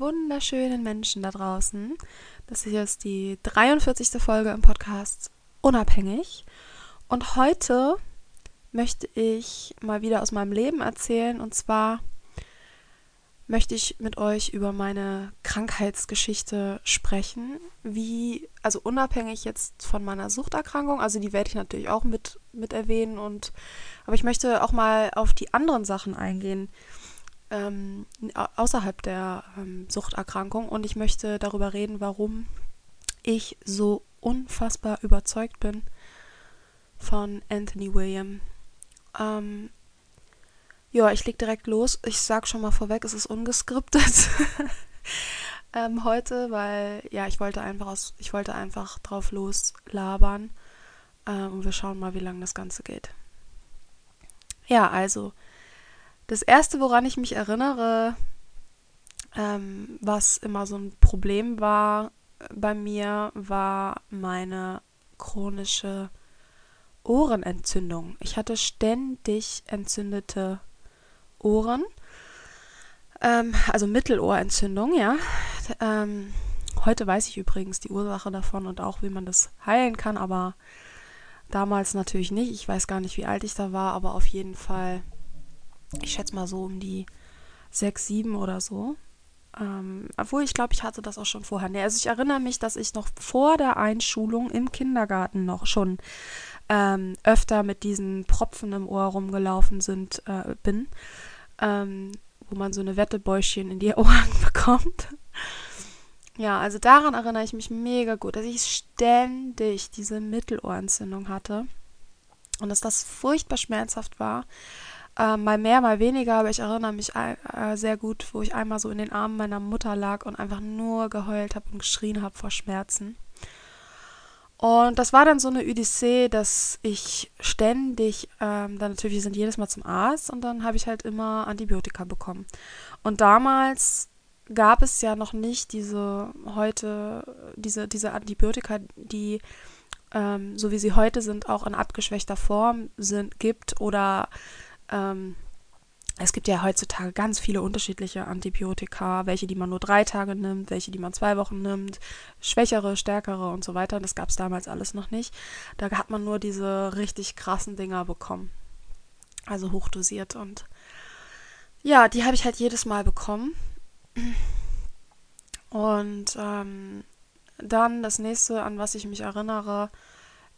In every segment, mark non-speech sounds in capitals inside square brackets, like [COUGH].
Wunderschönen Menschen da draußen. Das ist die 43. Folge im Podcast Unabhängig. Und heute möchte ich mal wieder aus meinem Leben erzählen. Und zwar möchte ich mit euch über meine Krankheitsgeschichte sprechen. Wie, also unabhängig jetzt von meiner Suchterkrankung, also die werde ich natürlich auch mit, mit erwähnen. Und, aber ich möchte auch mal auf die anderen Sachen eingehen ähm, außerhalb der ähm, Suchterkrankung und ich möchte darüber reden, warum ich so unfassbar überzeugt bin von Anthony William. Ähm, ja, ich leg direkt los. Ich sag schon mal vorweg, es ist ungeskriptet. [LAUGHS] ähm, heute, weil ja, ich wollte einfach aus, ich wollte einfach drauf loslabern ähm, und wir schauen mal, wie lange das Ganze geht. Ja, also das erste, woran ich mich erinnere, ähm, was immer so ein Problem war bei mir, war meine chronische Ohrenentzündung. Ich hatte ständig entzündete Ohren, ähm, also Mittelohrentzündung, ja. Ähm, heute weiß ich übrigens die Ursache davon und auch, wie man das heilen kann, aber damals natürlich nicht. Ich weiß gar nicht, wie alt ich da war, aber auf jeden Fall ich schätze mal so um die sechs, sieben oder so. Ähm, obwohl ich glaube, ich hatte das auch schon vorher. Also ich erinnere mich, dass ich noch vor der Einschulung im Kindergarten noch schon ähm, öfter mit diesen Propfen im Ohr rumgelaufen sind, äh, bin, ähm, wo man so eine Wettebäuschen in die [LAUGHS] Ohren bekommt. Ja, also daran erinnere ich mich mega gut, dass ich ständig diese Mittelohrentzündung hatte und dass das furchtbar schmerzhaft war. Äh, mal mehr, mal weniger, aber ich erinnere mich äh, sehr gut, wo ich einmal so in den Armen meiner Mutter lag und einfach nur geheult habe und geschrien habe vor Schmerzen. Und das war dann so eine Odyssee, dass ich ständig, ähm, dann natürlich, wir sind jedes Mal zum Arzt und dann habe ich halt immer Antibiotika bekommen. Und damals gab es ja noch nicht diese heute, diese, diese Antibiotika, die ähm, so wie sie heute sind, auch in abgeschwächter Form sind, gibt oder ähm, es gibt ja heutzutage ganz viele unterschiedliche Antibiotika, welche, die man nur drei Tage nimmt, welche, die man zwei Wochen nimmt, schwächere, stärkere und so weiter. Das gab es damals alles noch nicht. Da hat man nur diese richtig krassen Dinger bekommen. Also hochdosiert und ja, die habe ich halt jedes Mal bekommen. Und ähm, dann das nächste, an was ich mich erinnere,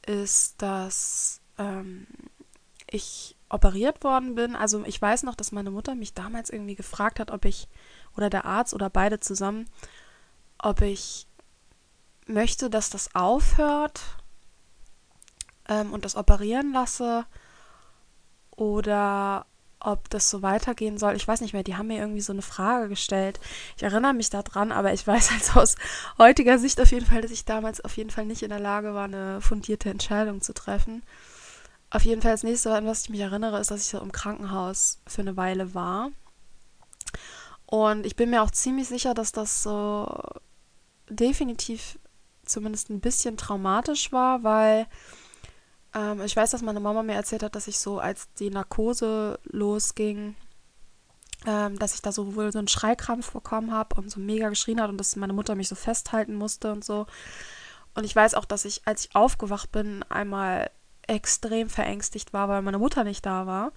ist, dass ähm, ich operiert worden bin. Also ich weiß noch, dass meine Mutter mich damals irgendwie gefragt hat, ob ich, oder der Arzt oder beide zusammen, ob ich möchte, dass das aufhört ähm, und das operieren lasse oder ob das so weitergehen soll. Ich weiß nicht mehr, die haben mir irgendwie so eine Frage gestellt. Ich erinnere mich daran, aber ich weiß halt aus heutiger Sicht auf jeden Fall, dass ich damals auf jeden Fall nicht in der Lage war, eine fundierte Entscheidung zu treffen. Auf jeden Fall das nächste, an was ich mich erinnere, ist, dass ich so im Krankenhaus für eine Weile war. Und ich bin mir auch ziemlich sicher, dass das so definitiv zumindest ein bisschen traumatisch war, weil ähm, ich weiß, dass meine Mama mir erzählt hat, dass ich so, als die Narkose losging, ähm, dass ich da so wohl so einen Schreikrampf bekommen habe und so mega geschrien hat und dass meine Mutter mich so festhalten musste und so. Und ich weiß auch, dass ich, als ich aufgewacht bin, einmal extrem verängstigt war, weil meine Mutter nicht da war.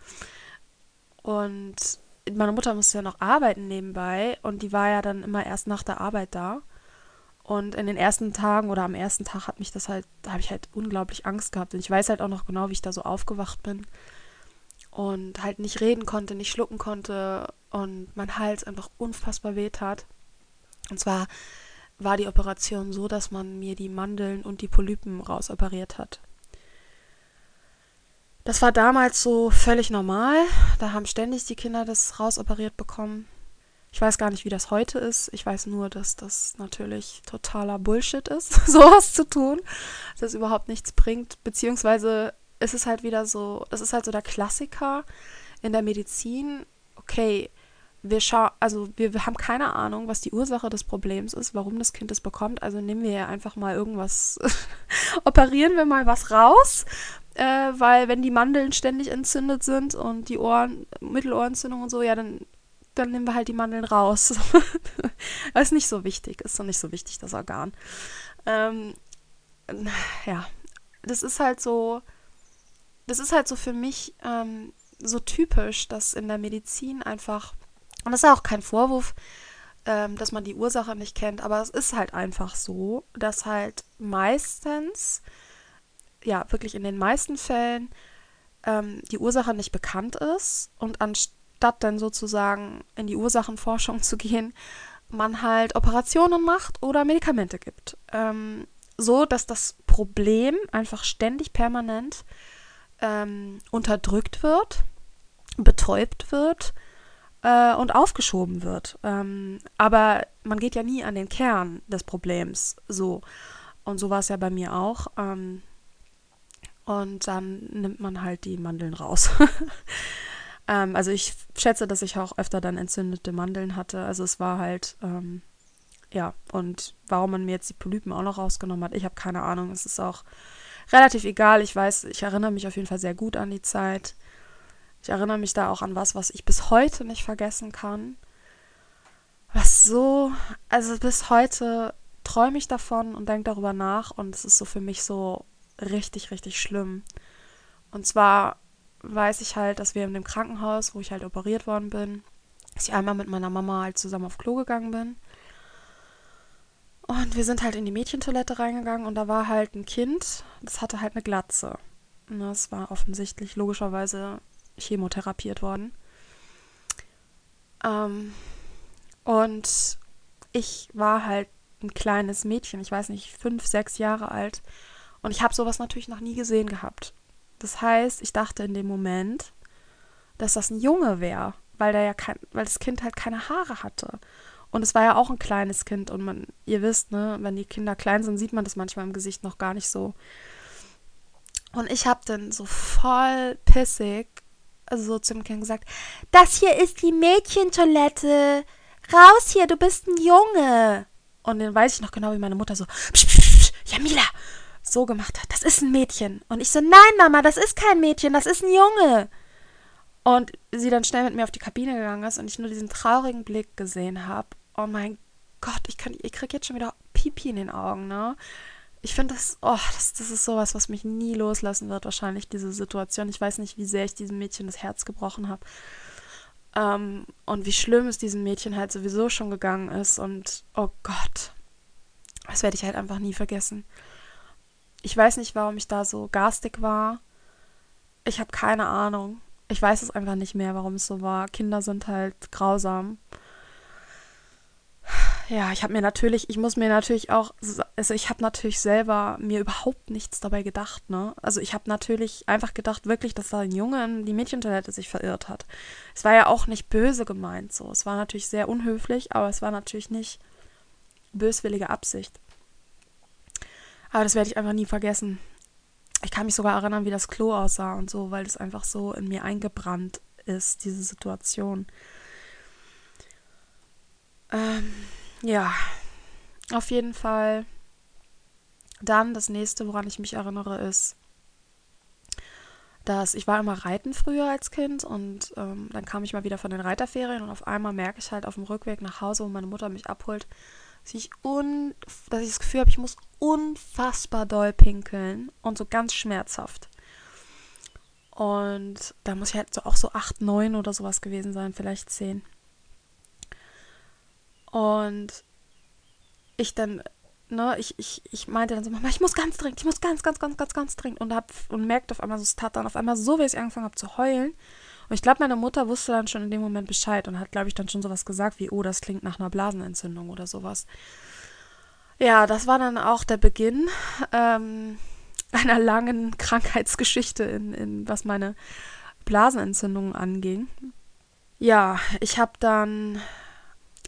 Und meine Mutter musste ja noch arbeiten nebenbei und die war ja dann immer erst nach der Arbeit da. Und in den ersten Tagen oder am ersten Tag hat mich das halt, da habe ich halt unglaublich Angst gehabt. Und ich weiß halt auch noch genau, wie ich da so aufgewacht bin. Und halt nicht reden konnte, nicht schlucken konnte und mein Hals einfach unfassbar weh tat. Und zwar war die Operation so, dass man mir die Mandeln und die Polypen rausoperiert hat. Das war damals so völlig normal. Da haben ständig die Kinder das rausoperiert bekommen. Ich weiß gar nicht, wie das heute ist. Ich weiß nur, dass das natürlich totaler Bullshit ist, [LAUGHS] sowas zu tun, dass es überhaupt nichts bringt. Beziehungsweise ist es halt wieder so, das ist halt so der Klassiker in der Medizin. Okay, wir schauen, also wir, wir haben keine Ahnung, was die Ursache des Problems ist, warum das Kind es bekommt. Also nehmen wir einfach mal irgendwas, [LAUGHS] operieren wir mal was raus, äh, weil wenn die Mandeln ständig entzündet sind und die Ohren, Mittelohrentzündung und so, ja, dann, dann nehmen wir halt die Mandeln raus. das [LAUGHS] ist nicht so wichtig, ist doch nicht so wichtig, das Organ. Ähm, ja, das ist halt so, das ist halt so für mich ähm, so typisch, dass in der Medizin einfach, und das ist auch kein Vorwurf, ähm, dass man die Ursache nicht kennt, aber es ist halt einfach so, dass halt meistens ja wirklich in den meisten Fällen ähm, die Ursache nicht bekannt ist und anstatt dann sozusagen in die Ursachenforschung zu gehen, man halt Operationen macht oder Medikamente gibt. Ähm, so dass das Problem einfach ständig permanent ähm, unterdrückt wird, betäubt wird äh, und aufgeschoben wird. Ähm, aber man geht ja nie an den Kern des Problems so. Und so war es ja bei mir auch. Ähm, und dann nimmt man halt die Mandeln raus. [LAUGHS] ähm, also ich schätze, dass ich auch öfter dann entzündete Mandeln hatte. Also es war halt, ähm, ja, und warum man mir jetzt die Polypen auch noch rausgenommen hat, ich habe keine Ahnung. Es ist auch relativ egal. Ich weiß, ich erinnere mich auf jeden Fall sehr gut an die Zeit. Ich erinnere mich da auch an was, was ich bis heute nicht vergessen kann. Was so, also bis heute träume ich davon und denke darüber nach und es ist so für mich so richtig, richtig schlimm. Und zwar weiß ich halt, dass wir in dem Krankenhaus, wo ich halt operiert worden bin, dass ich einmal mit meiner Mama halt zusammen auf Klo gegangen bin. Und wir sind halt in die Mädchentoilette reingegangen und da war halt ein Kind, das hatte halt eine Glatze. Das war offensichtlich logischerweise chemotherapiert worden. Ähm, und ich war halt ein kleines Mädchen, ich weiß nicht, fünf, sechs Jahre alt. Und ich habe sowas natürlich noch nie gesehen gehabt. Das heißt, ich dachte in dem Moment, dass das ein Junge wäre, weil der ja kein, weil das Kind halt keine Haare hatte. Und es war ja auch ein kleines Kind und man, ihr wisst, ne, wenn die Kinder klein sind, sieht man das manchmal im Gesicht noch gar nicht so. Und ich habe dann so voll pissig, also so zum Kind gesagt, das hier ist die Mädchentoilette. Raus hier, du bist ein Junge. Und dann weiß ich noch genau, wie meine Mutter so, psch, psch, psch, Jamila, so gemacht hat. Das ist ein Mädchen. Und ich so, nein, Mama, das ist kein Mädchen, das ist ein Junge. Und sie dann schnell mit mir auf die Kabine gegangen ist und ich nur diesen traurigen Blick gesehen habe. Oh mein Gott, ich, kann, ich krieg jetzt schon wieder Pipi in den Augen, ne? Ich finde das, oh, das, das ist sowas, was mich nie loslassen wird, wahrscheinlich, diese Situation. Ich weiß nicht, wie sehr ich diesem Mädchen das Herz gebrochen habe. Ähm, und wie schlimm es diesem Mädchen halt sowieso schon gegangen ist. Und oh Gott, das werde ich halt einfach nie vergessen. Ich weiß nicht, warum ich da so garstig war. Ich habe keine Ahnung. Ich weiß es einfach nicht mehr, warum es so war. Kinder sind halt grausam. Ja, ich habe mir natürlich, ich muss mir natürlich auch, also ich habe natürlich selber mir überhaupt nichts dabei gedacht, ne? Also ich habe natürlich einfach gedacht, wirklich, dass da ein Junge in die Mädchentoilette sich verirrt hat. Es war ja auch nicht böse gemeint, so. Es war natürlich sehr unhöflich, aber es war natürlich nicht böswillige Absicht. Aber das werde ich einfach nie vergessen. Ich kann mich sogar erinnern, wie das Klo aussah und so, weil es einfach so in mir eingebrannt ist, diese Situation. Ähm, ja, auf jeden Fall. Dann das nächste, woran ich mich erinnere, ist, dass ich war immer reiten früher als Kind und ähm, dann kam ich mal wieder von den Reiterferien und auf einmal merke ich halt auf dem Rückweg nach Hause, wo meine Mutter mich abholt, dass ich, un dass ich das Gefühl habe, ich muss unfassbar doll pinkeln und so ganz schmerzhaft. Und da muss ich halt so auch so acht, neun oder sowas gewesen sein, vielleicht zehn. Und ich dann, ne, ich, ich, ich meinte dann so, Mama, ich muss ganz dringend, ich muss ganz, ganz, ganz, ganz, ganz dringend. Und, und merkte auf einmal so, es tat dann auf einmal so, wie ich angefangen habe zu heulen. Und ich glaube, meine Mutter wusste dann schon in dem Moment Bescheid und hat, glaube ich, dann schon sowas gesagt wie, oh, das klingt nach einer Blasenentzündung oder sowas. Ja, das war dann auch der Beginn ähm, [LAUGHS] einer langen Krankheitsgeschichte, in, in was meine Blasenentzündungen anging. Ja, ich habe dann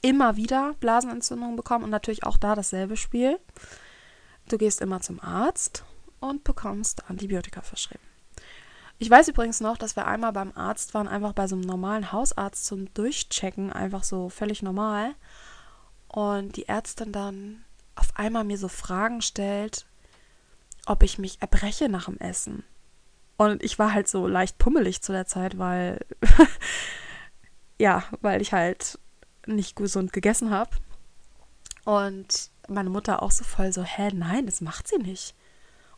immer wieder Blasenentzündungen bekommen und natürlich auch da dasselbe Spiel. Du gehst immer zum Arzt und bekommst Antibiotika verschrieben. Ich weiß übrigens noch, dass wir einmal beim Arzt waren, einfach bei so einem normalen Hausarzt zum Durchchecken, einfach so völlig normal. Und die Ärztin dann auf einmal mir so Fragen stellt, ob ich mich erbreche nach dem Essen. Und ich war halt so leicht pummelig zu der Zeit, weil [LAUGHS] ja, weil ich halt nicht gesund gegessen habe. Und meine Mutter auch so voll so, hä, nein, das macht sie nicht.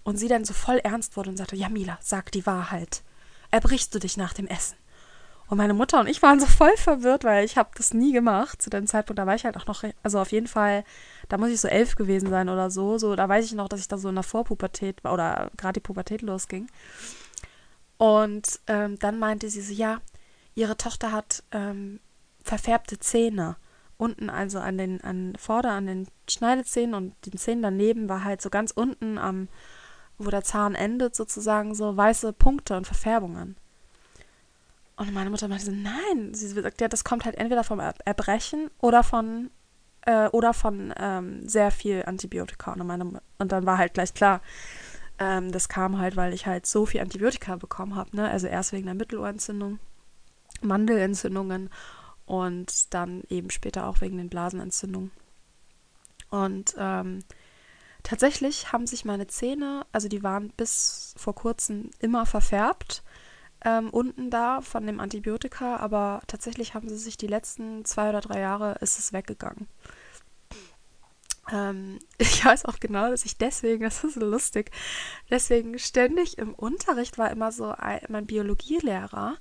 Und sie dann so voll ernst wurde und sagte, ja, Mila, sag die Wahrheit. Erbrichst du dich nach dem Essen? Und meine Mutter und ich waren so voll verwirrt, weil ich habe das nie gemacht. Zu dem Zeitpunkt, da war ich halt auch noch, also auf jeden Fall, da muss ich so elf gewesen sein oder so. So, da weiß ich noch, dass ich da so in der Vorpubertät war oder gerade die Pubertät losging. Und ähm, dann meinte sie so, ja, ihre Tochter hat ähm, verfärbte Zähne. Unten, also an den, an vorder, an den Schneidezähnen und den Zähnen daneben war halt so ganz unten am, wo der Zahn endet, sozusagen so weiße Punkte und Verfärbungen. Und meine Mutter meinte so, nein, sie sagt, ja, das kommt halt entweder vom Erbrechen oder von äh, oder von ähm, sehr viel Antibiotika. Und, meine, und dann war halt gleich klar, ähm, das kam halt, weil ich halt so viel Antibiotika bekommen habe. Ne? Also erst wegen der Mittelohrentzündung, Mandelentzündungen und dann eben später auch wegen den Blasenentzündungen. Und ähm, tatsächlich haben sich meine Zähne, also die waren bis vor kurzem immer verfärbt ähm, unten da von dem Antibiotika, aber tatsächlich haben sie sich die letzten zwei oder drei Jahre ist es weggegangen. Ähm, [LAUGHS] ich weiß auch genau, dass ich deswegen, [LAUGHS] das ist so lustig, deswegen ständig im Unterricht war immer so ein, mein Biologielehrer,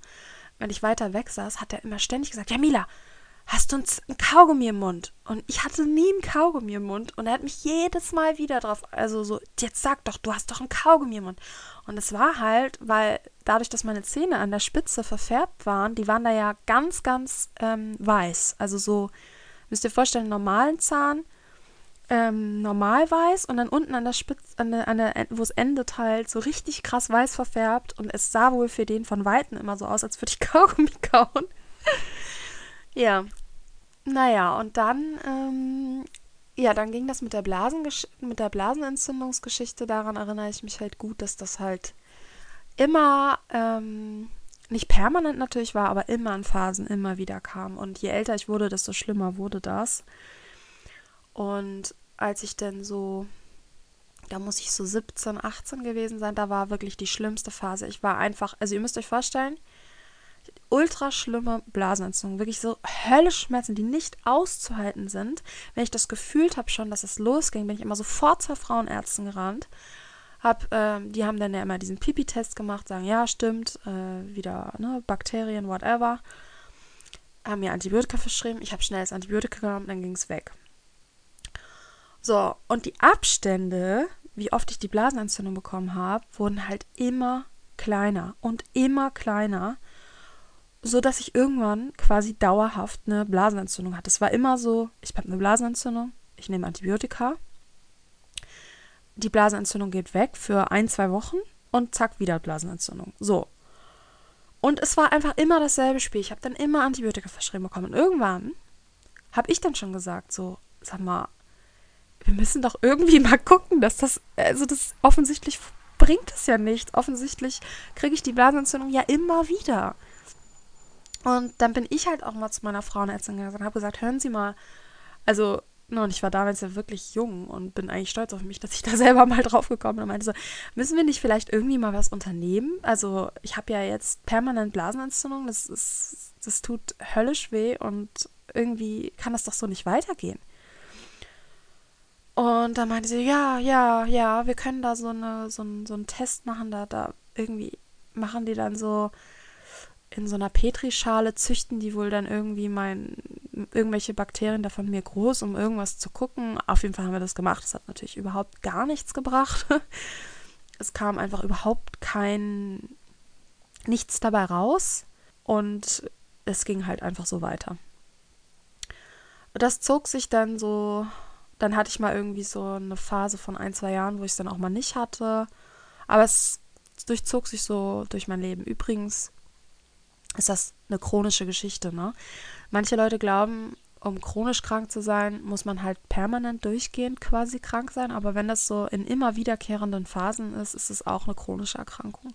wenn ich weiter weg saß, hat er immer ständig gesagt, ja Mila, hast du ein Kaugummi im Mund? Und ich hatte nie ein Kaugummi im Mund. Und er hat mich jedes Mal wieder drauf, also so, jetzt sag doch, du hast doch ein Kaugummi im Mund. Und es war halt, weil dadurch, dass meine Zähne an der Spitze verfärbt waren, die waren da ja ganz, ganz ähm, weiß. Also so, müsst ihr vorstellen, normalen Zahn, ähm, normal weiß und dann unten an der Spitze, an der, an der, wo es endet halt, so richtig krass weiß verfärbt. Und es sah wohl für den von Weitem immer so aus, als würde ich [LAUGHS] Kaugummi kauen. Ja. Naja, und dann, ähm, ja, dann ging das mit der, mit der Blasenentzündungsgeschichte. Daran erinnere ich mich halt gut, dass das halt immer, ähm, nicht permanent natürlich war, aber immer in Phasen immer wieder kam. Und je älter ich wurde, desto schlimmer wurde das. Und als ich dann so, da muss ich so 17, 18 gewesen sein, da war wirklich die schlimmste Phase. Ich war einfach, also ihr müsst euch vorstellen, ultra schlimme Blasenentzündung, wirklich so höllisch Schmerzen, die nicht auszuhalten sind. Wenn ich das gefühlt habe schon, dass es losging, bin ich immer sofort zur Frauenärztin gerannt. Hab, äh, die haben dann ja immer diesen Pipi-Test gemacht, sagen, ja, stimmt, äh, wieder ne, Bakterien, whatever. Haben mir Antibiotika verschrieben. Ich habe schnell das Antibiotika genommen, dann ging es weg. So, und die Abstände, wie oft ich die Blasenentzündung bekommen habe, wurden halt immer kleiner und immer kleiner so dass ich irgendwann quasi dauerhaft eine Blasenentzündung hatte. Es war immer so, ich habe eine Blasenentzündung, ich nehme Antibiotika, die Blasenentzündung geht weg für ein, zwei Wochen und zack, wieder Blasenentzündung. So. Und es war einfach immer dasselbe Spiel. Ich habe dann immer Antibiotika verschrieben bekommen. Und irgendwann habe ich dann schon gesagt, so, sag mal, wir müssen doch irgendwie [LAUGHS] mal gucken, dass das, also das offensichtlich bringt es ja nichts. Offensichtlich kriege ich die Blasenentzündung ja immer wieder. Und dann bin ich halt auch mal zu meiner Frauenärztin gegangen und habe gesagt, hören Sie mal, also, no, und ich war damals ja wirklich jung und bin eigentlich stolz auf mich, dass ich [LAUGHS] da selber mal drauf gekommen bin und meinte so, müssen wir nicht vielleicht irgendwie mal was unternehmen? Also, ich habe ja jetzt permanent Blasenentzündung, das ist, das tut höllisch weh und irgendwie kann das doch so nicht weitergehen. Und dann meinte sie, ja, ja, ja, wir können da so, eine, so, ein, so einen Test machen, da, da irgendwie machen die dann so in so einer Petrischale, züchten die wohl dann irgendwie mein, irgendwelche Bakterien da von mir groß, um irgendwas zu gucken. Auf jeden Fall haben wir das gemacht. Das hat natürlich überhaupt gar nichts gebracht. [LAUGHS] es kam einfach überhaupt kein, nichts dabei raus und es ging halt einfach so weiter. Das zog sich dann so, dann hatte ich mal irgendwie so eine Phase von ein, zwei Jahren, wo ich es dann auch mal nicht hatte. Aber es durchzog sich so durch mein Leben. Übrigens ist das eine chronische Geschichte, ne? Manche Leute glauben, um chronisch krank zu sein, muss man halt permanent durchgehend quasi krank sein. Aber wenn das so in immer wiederkehrenden Phasen ist, ist es auch eine chronische Erkrankung.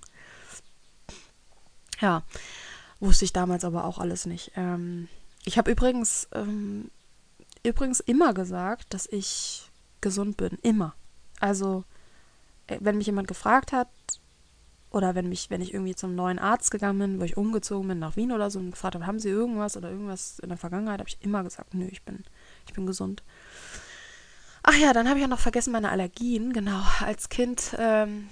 Ja, wusste ich damals aber auch alles nicht. Ähm, ich habe übrigens, ähm, übrigens immer gesagt, dass ich gesund bin. Immer. Also, äh, wenn mich jemand gefragt hat, oder wenn mich, wenn ich irgendwie zum neuen Arzt gegangen bin, wo ich umgezogen bin nach Wien oder so und gefragt habe, haben Sie irgendwas oder irgendwas in der Vergangenheit, habe ich immer gesagt, nö, ich bin, ich bin gesund. Ach ja, dann habe ich ja noch vergessen meine Allergien. Genau, als Kind ähm,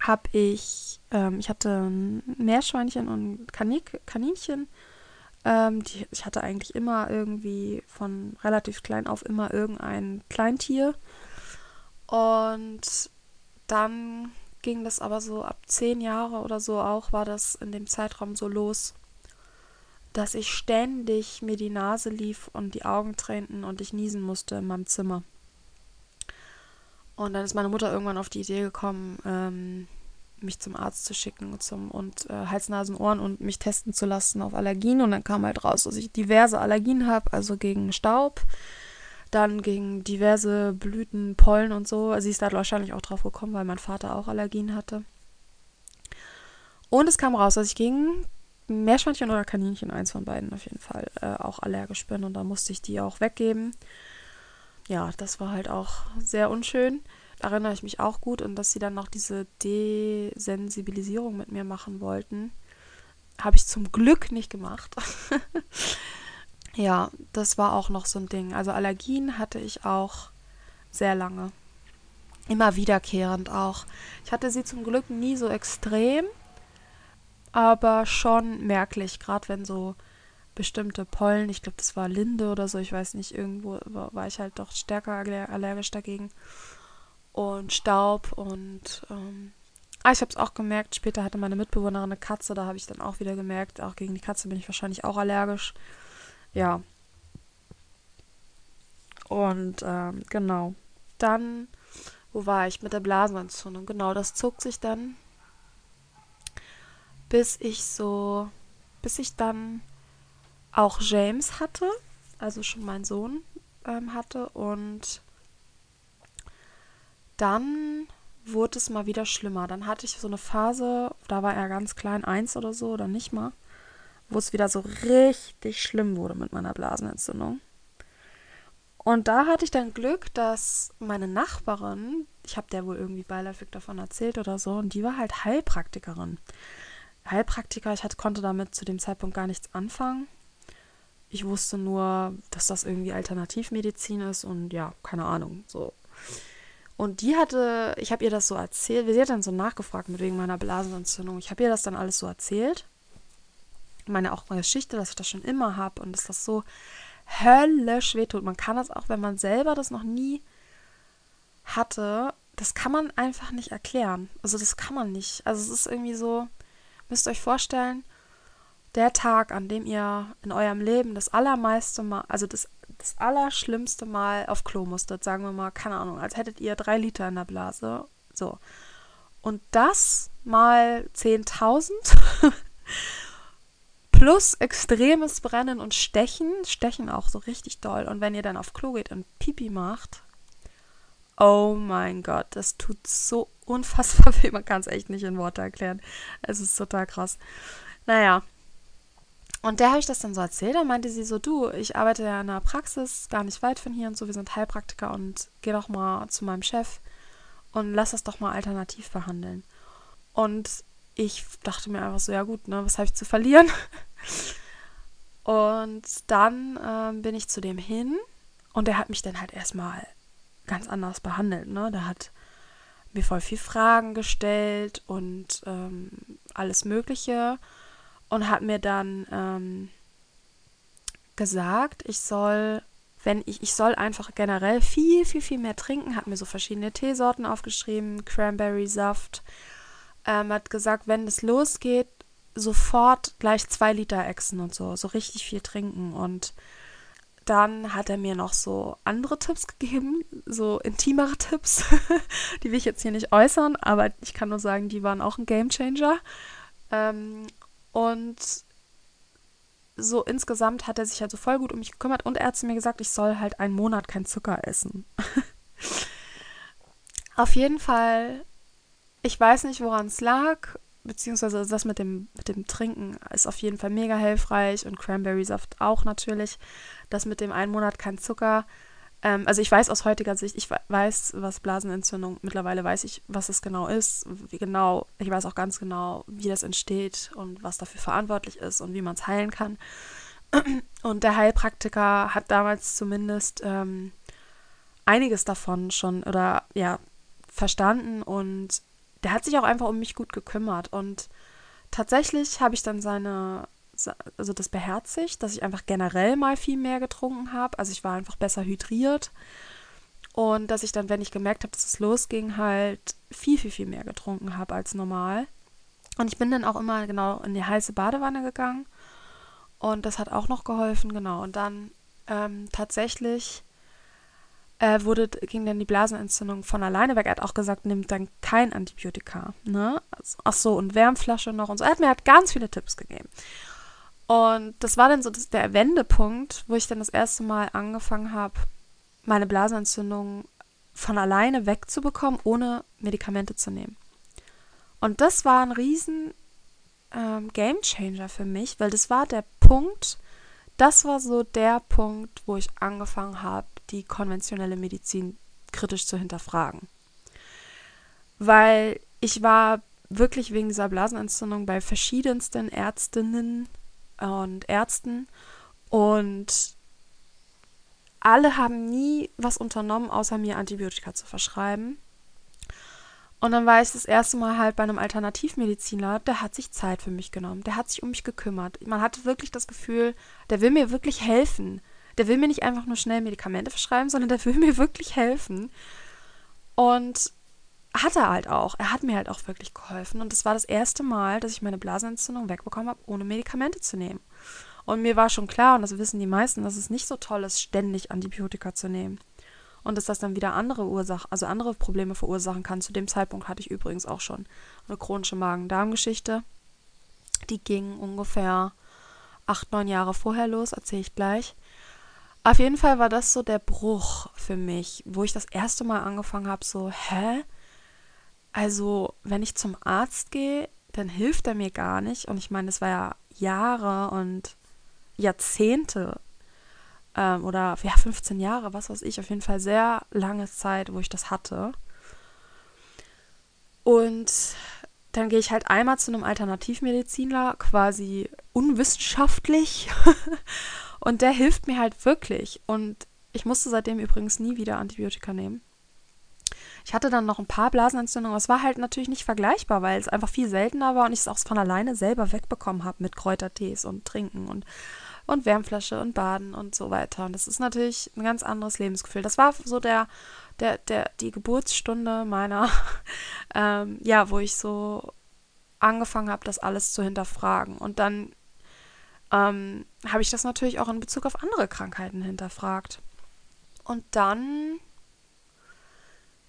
habe ich, ähm, ich hatte ein Meerschweinchen und Kanik, Kaninchen. Ähm, die, ich hatte eigentlich immer irgendwie von relativ klein auf immer irgendein Kleintier. Und dann ging das aber so ab zehn Jahre oder so auch, war das in dem Zeitraum so los, dass ich ständig mir die Nase lief und die Augen tränten und ich niesen musste in meinem Zimmer. Und dann ist meine Mutter irgendwann auf die Idee gekommen, ähm, mich zum Arzt zu schicken zum, und äh, Hals, Nasen, Ohren und mich testen zu lassen auf Allergien. Und dann kam halt raus, dass ich diverse Allergien habe, also gegen Staub, dann gegen diverse Blüten, Pollen und so. Sie ist da wahrscheinlich auch drauf gekommen, weil mein Vater auch Allergien hatte. Und es kam raus, dass ich gegen Meerschweinchen oder Kaninchen, eins von beiden auf jeden Fall, äh, auch allergisch bin. Und da musste ich die auch weggeben. Ja, das war halt auch sehr unschön. Da erinnere ich mich auch gut. Und dass sie dann noch diese Desensibilisierung mit mir machen wollten, habe ich zum Glück nicht gemacht. [LAUGHS] Ja, das war auch noch so ein Ding. Also Allergien hatte ich auch sehr lange. Immer wiederkehrend auch. Ich hatte sie zum Glück nie so extrem, aber schon merklich, gerade wenn so bestimmte Pollen, ich glaube, das war Linde oder so, ich weiß nicht, irgendwo war, ich halt doch stärker allergisch dagegen. Und Staub und ähm, ah, ich habe es auch gemerkt, später hatte meine Mitbewohnerin eine Katze, da habe ich dann auch wieder gemerkt, auch gegen die Katze bin ich wahrscheinlich auch allergisch ja. Und ähm, genau. Dann, wo war ich? Mit der Blasenentzündung. Genau, das zog sich dann, bis ich so, bis ich dann auch James hatte, also schon meinen Sohn ähm, hatte. Und dann wurde es mal wieder schlimmer. Dann hatte ich so eine Phase, da war er ganz klein, eins oder so, oder nicht mal wo es wieder so richtig schlimm wurde mit meiner Blasenentzündung. Und da hatte ich dann Glück, dass meine Nachbarin, ich habe der wohl irgendwie beiläufig davon erzählt oder so, und die war halt Heilpraktikerin. Heilpraktiker, ich hatte, konnte damit zu dem Zeitpunkt gar nichts anfangen. Ich wusste nur, dass das irgendwie Alternativmedizin ist und ja, keine Ahnung, so. Und die hatte, ich habe ihr das so erzählt, sie hat dann so nachgefragt mit wegen meiner Blasenentzündung. Ich habe ihr das dann alles so erzählt meine auch meine Geschichte, dass ich das schon immer habe und dass das so höllisch wehtut. Man kann das auch, wenn man selber das noch nie hatte, das kann man einfach nicht erklären. Also das kann man nicht. Also es ist irgendwie so, müsst ihr euch vorstellen, der Tag, an dem ihr in eurem Leben das allermeiste Mal, also das, das allerschlimmste Mal auf Klo musstet, sagen wir mal, keine Ahnung, als hättet ihr drei Liter in der Blase. So. Und das mal 10.000 [LAUGHS] Plus extremes Brennen und Stechen. Stechen auch so richtig doll. Und wenn ihr dann auf Klo geht und Pipi macht, oh mein Gott, das tut so unfassbar [LAUGHS] weh. Man kann es echt nicht in Worte erklären. Es ist total krass. Naja. Und der habe ich das dann so erzählt. Da meinte sie so, du, ich arbeite ja in einer Praxis, gar nicht weit von hier und so. Wir sind Heilpraktiker und geh doch mal zu meinem Chef und lass das doch mal alternativ behandeln. Und ich dachte mir einfach so, ja gut, ne, was habe ich zu verlieren? [LAUGHS] Und dann ähm, bin ich zu dem hin und der hat mich dann halt erstmal ganz anders behandelt. Ne? Der hat mir voll viel Fragen gestellt und ähm, alles Mögliche und hat mir dann ähm, gesagt, ich soll, wenn ich, ich soll einfach generell viel, viel, viel mehr trinken, hat mir so verschiedene Teesorten aufgeschrieben, Cranberry-Saft, ähm, hat gesagt, wenn es losgeht, sofort gleich zwei Liter Echsen und so, so richtig viel trinken und dann hat er mir noch so andere Tipps gegeben, so intimere Tipps. [LAUGHS] die will ich jetzt hier nicht äußern, aber ich kann nur sagen, die waren auch ein Gamechanger. Ähm, und so insgesamt hat er sich halt so voll gut um mich gekümmert und er hat zu mir gesagt, ich soll halt einen Monat kein Zucker essen. [LAUGHS] Auf jeden Fall, ich weiß nicht, woran es lag beziehungsweise das mit dem, mit dem Trinken ist auf jeden Fall mega hilfreich und Cranberry-Saft auch natürlich. Das mit dem einen Monat kein Zucker. Ähm, also ich weiß aus heutiger Sicht, ich weiß, was Blasenentzündung, mittlerweile weiß ich, was es genau ist, wie genau, ich weiß auch ganz genau, wie das entsteht und was dafür verantwortlich ist und wie man es heilen kann. Und der Heilpraktiker hat damals zumindest ähm, einiges davon schon oder ja verstanden und der hat sich auch einfach um mich gut gekümmert. Und tatsächlich habe ich dann seine, also das beherzigt, dass ich einfach generell mal viel mehr getrunken habe. Also ich war einfach besser hydriert. Und dass ich dann, wenn ich gemerkt habe, dass es losging, halt viel, viel, viel mehr getrunken habe als normal. Und ich bin dann auch immer genau in die heiße Badewanne gegangen. Und das hat auch noch geholfen, genau. Und dann ähm, tatsächlich äh, wurde, ging dann die Blasenentzündung von alleine weg. Er hat auch gesagt, nimmt dann kein Antibiotika. Ne? Also, ach so, und Wärmflasche noch und so. Er hat mir halt ganz viele Tipps gegeben. Und das war dann so das, der Wendepunkt, wo ich dann das erste Mal angefangen habe, meine Blasenentzündung von alleine wegzubekommen, ohne Medikamente zu nehmen. Und das war ein riesen ähm, Game Changer für mich, weil das war der Punkt, das war so der Punkt, wo ich angefangen habe, die konventionelle Medizin kritisch zu hinterfragen. Weil ich war wirklich wegen dieser Blasenentzündung bei verschiedensten Ärztinnen und Ärzten und alle haben nie was unternommen, außer mir Antibiotika zu verschreiben. Und dann war ich das erste Mal halt bei einem Alternativmediziner, der hat sich Zeit für mich genommen, der hat sich um mich gekümmert. Man hatte wirklich das Gefühl, der will mir wirklich helfen. Der will mir nicht einfach nur schnell Medikamente verschreiben, sondern der will [LAUGHS] mir wirklich helfen. Und hat er halt auch. Er hat mir halt auch wirklich geholfen. Und das war das erste Mal, dass ich meine Blasenentzündung wegbekommen habe, ohne Medikamente zu nehmen. Und mir war schon klar, und das wissen die meisten, dass es nicht so toll ist, ständig Antibiotika zu nehmen. Und dass das dann wieder andere Ursachen, also andere Probleme verursachen kann. Zu dem Zeitpunkt hatte ich übrigens auch schon eine chronische Magen-Darm-Geschichte. Die ging ungefähr acht, neun Jahre vorher los, erzähle ich gleich. Auf jeden Fall war das so der Bruch für mich, wo ich das erste Mal angefangen habe, so, hä? Also, wenn ich zum Arzt gehe, dann hilft er mir gar nicht. Und ich meine, das war ja Jahre und Jahrzehnte ähm, oder ja, 15 Jahre, was weiß ich, auf jeden Fall sehr lange Zeit, wo ich das hatte. Und dann gehe ich halt einmal zu einem Alternativmediziner, quasi unwissenschaftlich. [LAUGHS] Und der hilft mir halt wirklich. Und ich musste seitdem übrigens nie wieder Antibiotika nehmen. Ich hatte dann noch ein paar Blasenentzündungen, aber es war halt natürlich nicht vergleichbar, weil es einfach viel seltener war und ich es auch von alleine selber wegbekommen habe mit Kräutertees und Trinken und, und Wärmflasche und Baden und so weiter. Und das ist natürlich ein ganz anderes Lebensgefühl. Das war so der, der, der, die Geburtsstunde meiner, [LAUGHS] ähm, ja, wo ich so angefangen habe, das alles zu hinterfragen. Und dann ähm, habe ich das natürlich auch in Bezug auf andere Krankheiten hinterfragt. Und dann,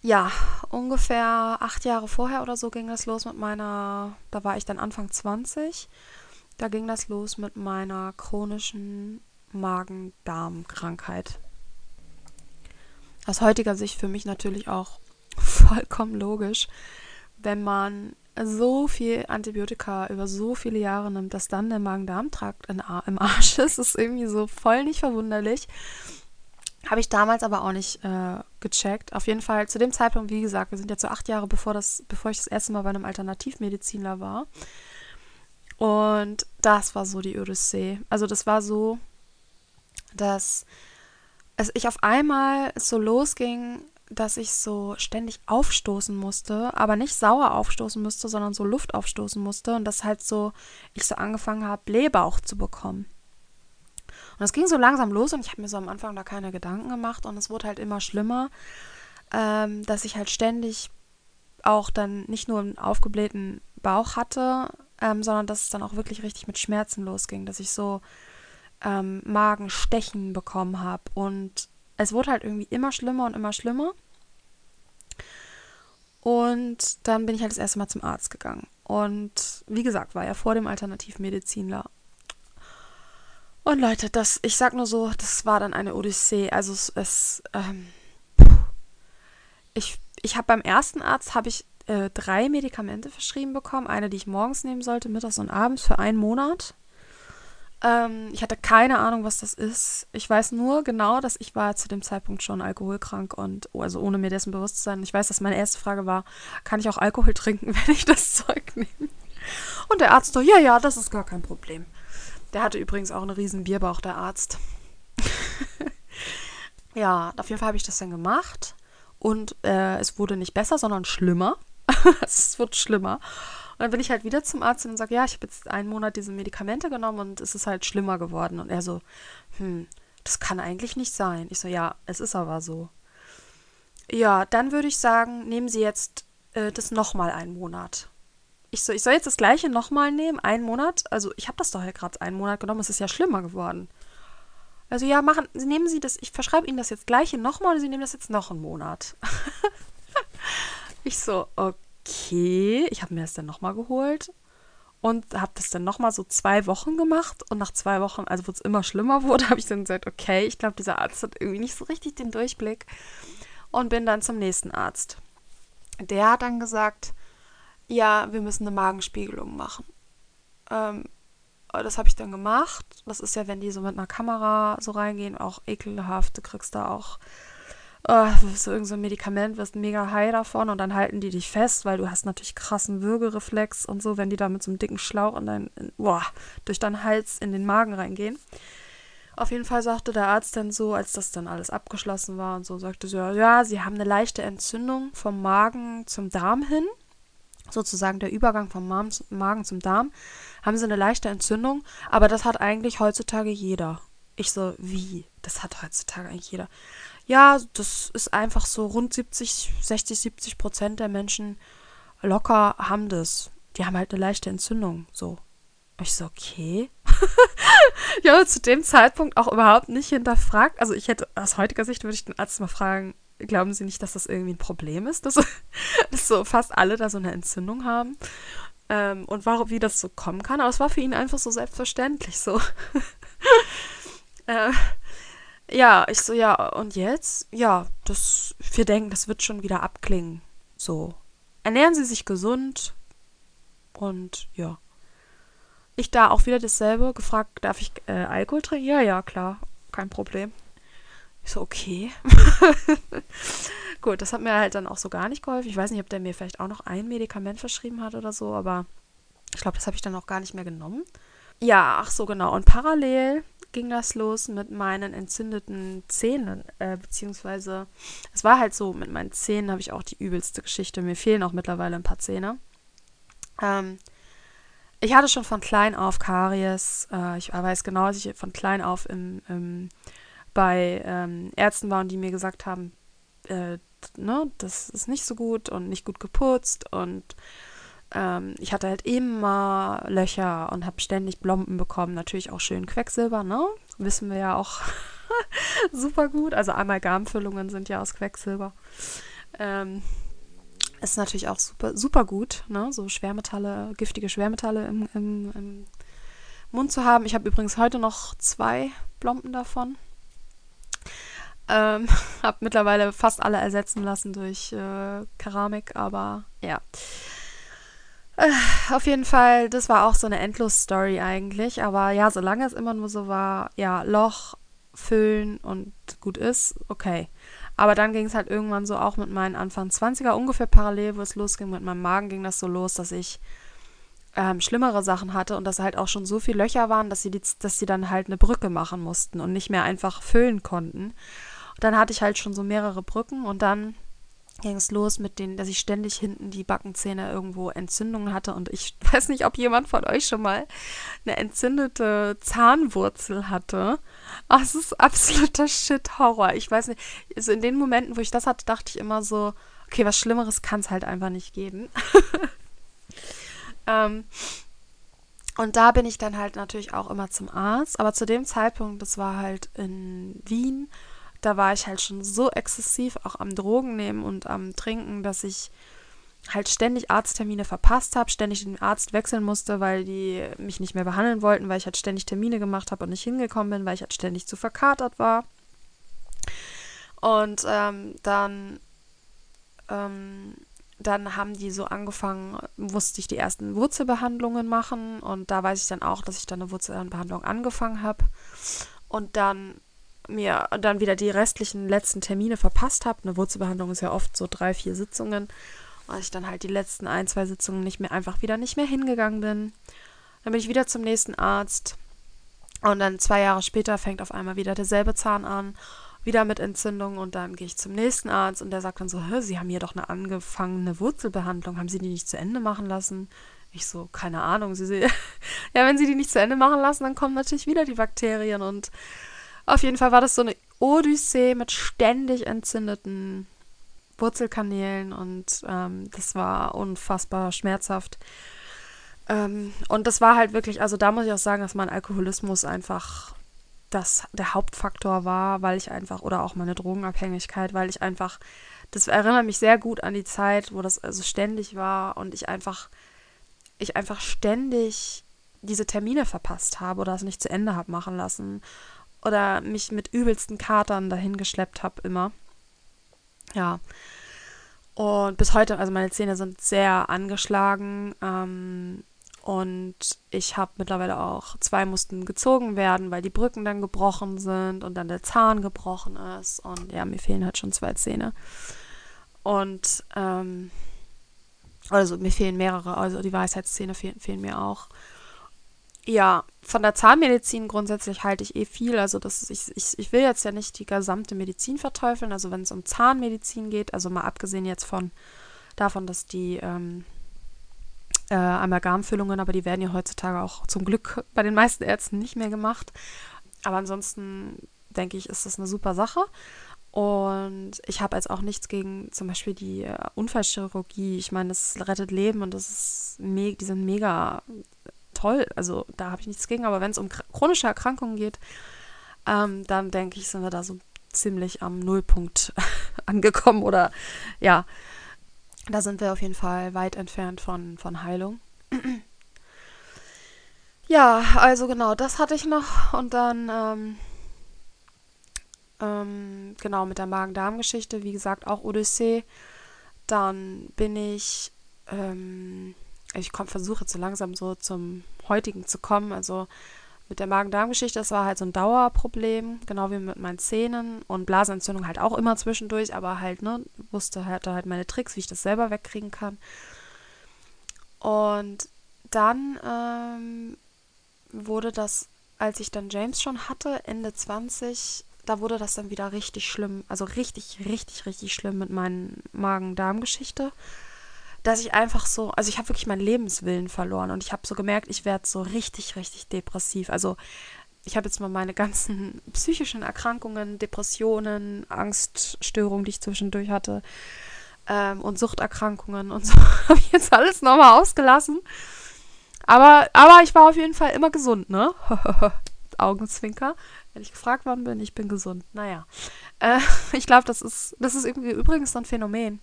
ja, ungefähr acht Jahre vorher oder so ging das los mit meiner, da war ich dann Anfang 20, da ging das los mit meiner chronischen Magen-Darm-Krankheit. Aus heutiger Sicht für mich natürlich auch [LAUGHS] vollkommen logisch, wenn man so viel Antibiotika über so viele Jahre nimmt, dass dann der Magen-Darm-Trakt im Arsch ist, ist irgendwie so voll nicht verwunderlich. Habe ich damals aber auch nicht äh, gecheckt. Auf jeden Fall zu dem Zeitpunkt, wie gesagt, wir sind jetzt so acht Jahre bevor, das, bevor ich das erste Mal bei einem Alternativmediziner war. Und das war so die Odyssee. Also das war so, dass es ich auf einmal so losging, dass ich so ständig aufstoßen musste, aber nicht sauer aufstoßen musste, sondern so Luft aufstoßen musste und dass halt so, ich so angefangen habe, Blähbauch zu bekommen. Und es ging so langsam los und ich habe mir so am Anfang da keine Gedanken gemacht und es wurde halt immer schlimmer, ähm, dass ich halt ständig auch dann nicht nur einen aufgeblähten Bauch hatte, ähm, sondern dass es dann auch wirklich richtig mit Schmerzen losging, dass ich so ähm, Magenstechen bekommen habe und es wurde halt irgendwie immer schlimmer und immer schlimmer. Und dann bin ich halt das erste Mal zum Arzt gegangen. Und wie gesagt, war ja vor dem Alternativmedizinler. Und Leute, das, ich sag nur so, das war dann eine Odyssee. Also es, es ähm, ich, ich habe beim ersten Arzt habe ich äh, drei Medikamente verschrieben bekommen. Eine, die ich morgens nehmen sollte, mittags und abends für einen Monat. Ähm, ich hatte keine Ahnung, was das ist. Ich weiß nur genau, dass ich war zu dem Zeitpunkt schon alkoholkrank und also ohne mir dessen bewusst zu sein. Ich weiß, dass meine erste Frage war, kann ich auch Alkohol trinken, [LAUGHS] wenn ich das Zeug nehme? Und der Arzt so, ja, ja, das ist gar kein Problem. Der hatte übrigens auch einen riesen Bierbauch, der Arzt. [LAUGHS] ja, auf jeden Fall habe ich das dann gemacht und äh, es wurde nicht besser, sondern schlimmer. [LAUGHS] es wird schlimmer. Und dann bin ich halt wieder zum Arzt und sage, ja, ich habe jetzt einen Monat diese Medikamente genommen und es ist halt schlimmer geworden. Und er so, hm, das kann eigentlich nicht sein. Ich so, ja, es ist aber so. Ja, dann würde ich sagen, nehmen Sie jetzt äh, das nochmal einen Monat. Ich so, ich soll jetzt das gleiche nochmal nehmen, einen Monat. Also ich habe das doch ja gerade einen Monat genommen, es ist ja schlimmer geworden. Also ja, machen, nehmen Sie das, ich verschreibe Ihnen das jetzt gleiche nochmal und Sie nehmen das jetzt noch einen Monat. [LAUGHS] ich so, okay okay, ich habe mir das dann nochmal geholt und habe das dann nochmal so zwei Wochen gemacht. Und nach zwei Wochen, also wo es immer schlimmer wurde, [LAUGHS] habe ich dann gesagt, okay, ich glaube, dieser Arzt hat irgendwie nicht so richtig den Durchblick. Und bin dann zum nächsten Arzt. Der hat dann gesagt, ja, wir müssen eine Magenspiegelung machen. Ähm, das habe ich dann gemacht. Das ist ja, wenn die so mit einer Kamera so reingehen, auch ekelhaft. Du kriegst da auch oh, so irgendein so Medikament, wirst mega high davon und dann halten die dich fest, weil du hast natürlich krassen Würgereflex und so, wenn die da mit so einem dicken Schlauch in dein, in, boah, durch deinen Hals in den Magen reingehen. Auf jeden Fall sagte der Arzt dann so, als das dann alles abgeschlossen war und so, sagte sie, ja, sie haben eine leichte Entzündung vom Magen zum Darm hin, sozusagen der Übergang vom Magen zum Darm, haben sie eine leichte Entzündung, aber das hat eigentlich heutzutage jeder. Ich so, wie? Das hat heutzutage eigentlich jeder ja, das ist einfach so rund 70, 60, 70 Prozent der Menschen locker haben das. Die haben halt eine leichte Entzündung, so. Ich so, okay. [LAUGHS] ich habe zu dem Zeitpunkt auch überhaupt nicht hinterfragt. Also ich hätte, aus heutiger Sicht würde ich den Arzt mal fragen, glauben Sie nicht, dass das irgendwie ein Problem ist, dass, [LAUGHS] dass so fast alle da so eine Entzündung haben? Ähm, und warum, wie das so kommen kann. Aber es war für ihn einfach so selbstverständlich so. [LAUGHS] äh, ja, ich so, ja, und jetzt? Ja, das, wir denken, das wird schon wieder abklingen. So. Ernähren Sie sich gesund. Und ja. Ich da auch wieder dasselbe gefragt, darf ich äh, Alkohol trinken? Ja, ja, klar. Kein Problem. Ich so, okay. [LAUGHS] Gut, das hat mir halt dann auch so gar nicht geholfen. Ich weiß nicht, ob der mir vielleicht auch noch ein Medikament verschrieben hat oder so, aber ich glaube, das habe ich dann auch gar nicht mehr genommen. Ja, ach so, genau. Und parallel ging das los mit meinen entzündeten Zähnen, äh, beziehungsweise es war halt so, mit meinen Zähnen habe ich auch die übelste Geschichte. Mir fehlen auch mittlerweile ein paar Zähne. Ähm, ich hatte schon von klein auf Karies. Äh, ich weiß genau, dass ich von klein auf im, im bei ähm, Ärzten war und die mir gesagt haben, äh, ne, das ist nicht so gut und nicht gut geputzt und ähm, ich hatte halt immer Löcher und habe ständig Blomben bekommen. Natürlich auch schön Quecksilber, ne? Wissen wir ja auch [LAUGHS] super gut. Also Amalgamfüllungen sind ja aus Quecksilber. Ähm, ist natürlich auch super, super gut, ne? So Schwermetalle, giftige Schwermetalle im, im, im Mund zu haben. Ich habe übrigens heute noch zwei Blomben davon. Ähm, [LAUGHS] habe mittlerweile fast alle ersetzen lassen durch äh, Keramik, aber ja. Äh, auf jeden Fall, das war auch so eine Endlos-Story eigentlich. Aber ja, solange es immer nur so war, ja, Loch füllen und gut ist, okay. Aber dann ging es halt irgendwann so auch mit meinen Anfang 20er, ungefähr parallel, wo es losging. Mit meinem Magen ging das so los, dass ich ähm, schlimmere Sachen hatte und dass halt auch schon so viele Löcher waren, dass sie, die, dass sie dann halt eine Brücke machen mussten und nicht mehr einfach füllen konnten. Dann hatte ich halt schon so mehrere Brücken und dann ging es los mit denen, dass ich ständig hinten die Backenzähne irgendwo Entzündungen hatte und ich [LAUGHS] weiß nicht, ob jemand von euch schon mal eine entzündete Zahnwurzel hatte. Ach, es ist absoluter Shit-Horror. Ich weiß nicht, also in den Momenten, wo ich das hatte, dachte ich immer so, okay, was Schlimmeres kann es halt einfach nicht geben. [LAUGHS] ähm, und da bin ich dann halt natürlich auch immer zum Arzt. Aber zu dem Zeitpunkt, das war halt in Wien, da war ich halt schon so exzessiv auch am Drogen nehmen und am Trinken, dass ich halt ständig Arzttermine verpasst habe, ständig den Arzt wechseln musste, weil die mich nicht mehr behandeln wollten, weil ich halt ständig Termine gemacht habe und nicht hingekommen bin, weil ich halt ständig zu verkatert war. Und ähm, dann, ähm, dann haben die so angefangen, musste ich die ersten Wurzelbehandlungen machen und da weiß ich dann auch, dass ich dann eine Wurzelbehandlung angefangen habe. Und dann mir dann wieder die restlichen letzten Termine verpasst habe. Eine Wurzelbehandlung ist ja oft so drei, vier Sitzungen. Und ich dann halt die letzten ein, zwei Sitzungen nicht mehr, einfach wieder nicht mehr hingegangen bin. Dann bin ich wieder zum nächsten Arzt. Und dann zwei Jahre später fängt auf einmal wieder derselbe Zahn an, wieder mit Entzündung. Und dann gehe ich zum nächsten Arzt und der sagt dann so: Sie haben hier doch eine angefangene Wurzelbehandlung. Haben Sie die nicht zu Ende machen lassen? Ich so, keine Ahnung. Sie, [LAUGHS] ja, wenn Sie die nicht zu Ende machen lassen, dann kommen natürlich wieder die Bakterien und auf jeden Fall war das so eine Odyssee mit ständig entzündeten Wurzelkanälen und ähm, das war unfassbar schmerzhaft. Ähm, und das war halt wirklich, also da muss ich auch sagen, dass mein Alkoholismus einfach das der Hauptfaktor war, weil ich einfach, oder auch meine Drogenabhängigkeit, weil ich einfach, das erinnert mich sehr gut an die Zeit, wo das also ständig war und ich einfach, ich einfach ständig diese Termine verpasst habe oder es nicht zu Ende habe machen lassen oder mich mit übelsten Katern dahin geschleppt habe, immer. Ja. Und bis heute, also meine Zähne sind sehr angeschlagen. Ähm, und ich habe mittlerweile auch, zwei mussten gezogen werden, weil die Brücken dann gebrochen sind und dann der Zahn gebrochen ist. Und ja, mir fehlen halt schon zwei Zähne. Und, ähm, also mir fehlen mehrere, also die Weisheitszähne fehlen, fehlen mir auch ja, von der Zahnmedizin grundsätzlich halte ich eh viel. Also das ist, ich, ich, ich will jetzt ja nicht die gesamte Medizin verteufeln. Also wenn es um Zahnmedizin geht, also mal abgesehen jetzt von davon, dass die ähm, äh, Amalgamfüllungen, aber die werden ja heutzutage auch zum Glück bei den meisten Ärzten nicht mehr gemacht. Aber ansonsten denke ich, ist das eine super Sache. Und ich habe jetzt auch nichts gegen zum Beispiel die äh, Unfallchirurgie. Ich meine, das rettet Leben und das ist me die sind mega toll. Also da habe ich nichts gegen. Aber wenn es um chronische Erkrankungen geht, ähm, dann denke ich, sind wir da so ziemlich am Nullpunkt [LAUGHS] angekommen. Oder ja, da sind wir auf jeden Fall weit entfernt von, von Heilung. [CLEARS THROAT] ja, also genau, das hatte ich noch. Und dann, ähm, ähm, genau, mit der Magen-Darm-Geschichte, wie gesagt, auch Odyssee. Dann bin ich, ähm, ich versuche jetzt so langsam so zum heutigen zu kommen. Also mit der Magen-Darm-Geschichte, das war halt so ein Dauerproblem, genau wie mit meinen Zähnen und Blasenentzündung halt auch immer zwischendurch, aber halt, ne, wusste halt, halt meine Tricks, wie ich das selber wegkriegen kann. Und dann ähm, wurde das, als ich dann James schon hatte, Ende 20, da wurde das dann wieder richtig schlimm, also richtig, richtig, richtig schlimm mit meinen Magen-Darm-Geschichte dass ich einfach so, also ich habe wirklich meinen Lebenswillen verloren und ich habe so gemerkt, ich werde so richtig, richtig depressiv. Also ich habe jetzt mal meine ganzen [LAUGHS] psychischen Erkrankungen, Depressionen, Angststörungen, die ich zwischendurch hatte ähm, und Suchterkrankungen und so, [LAUGHS] habe ich jetzt alles nochmal ausgelassen. Aber, aber ich war auf jeden Fall immer gesund, ne? [LAUGHS] Augenzwinker. Wenn ich gefragt worden bin, ich bin gesund. Naja. Äh, ich glaube, das ist, das ist irgendwie übrigens so ein Phänomen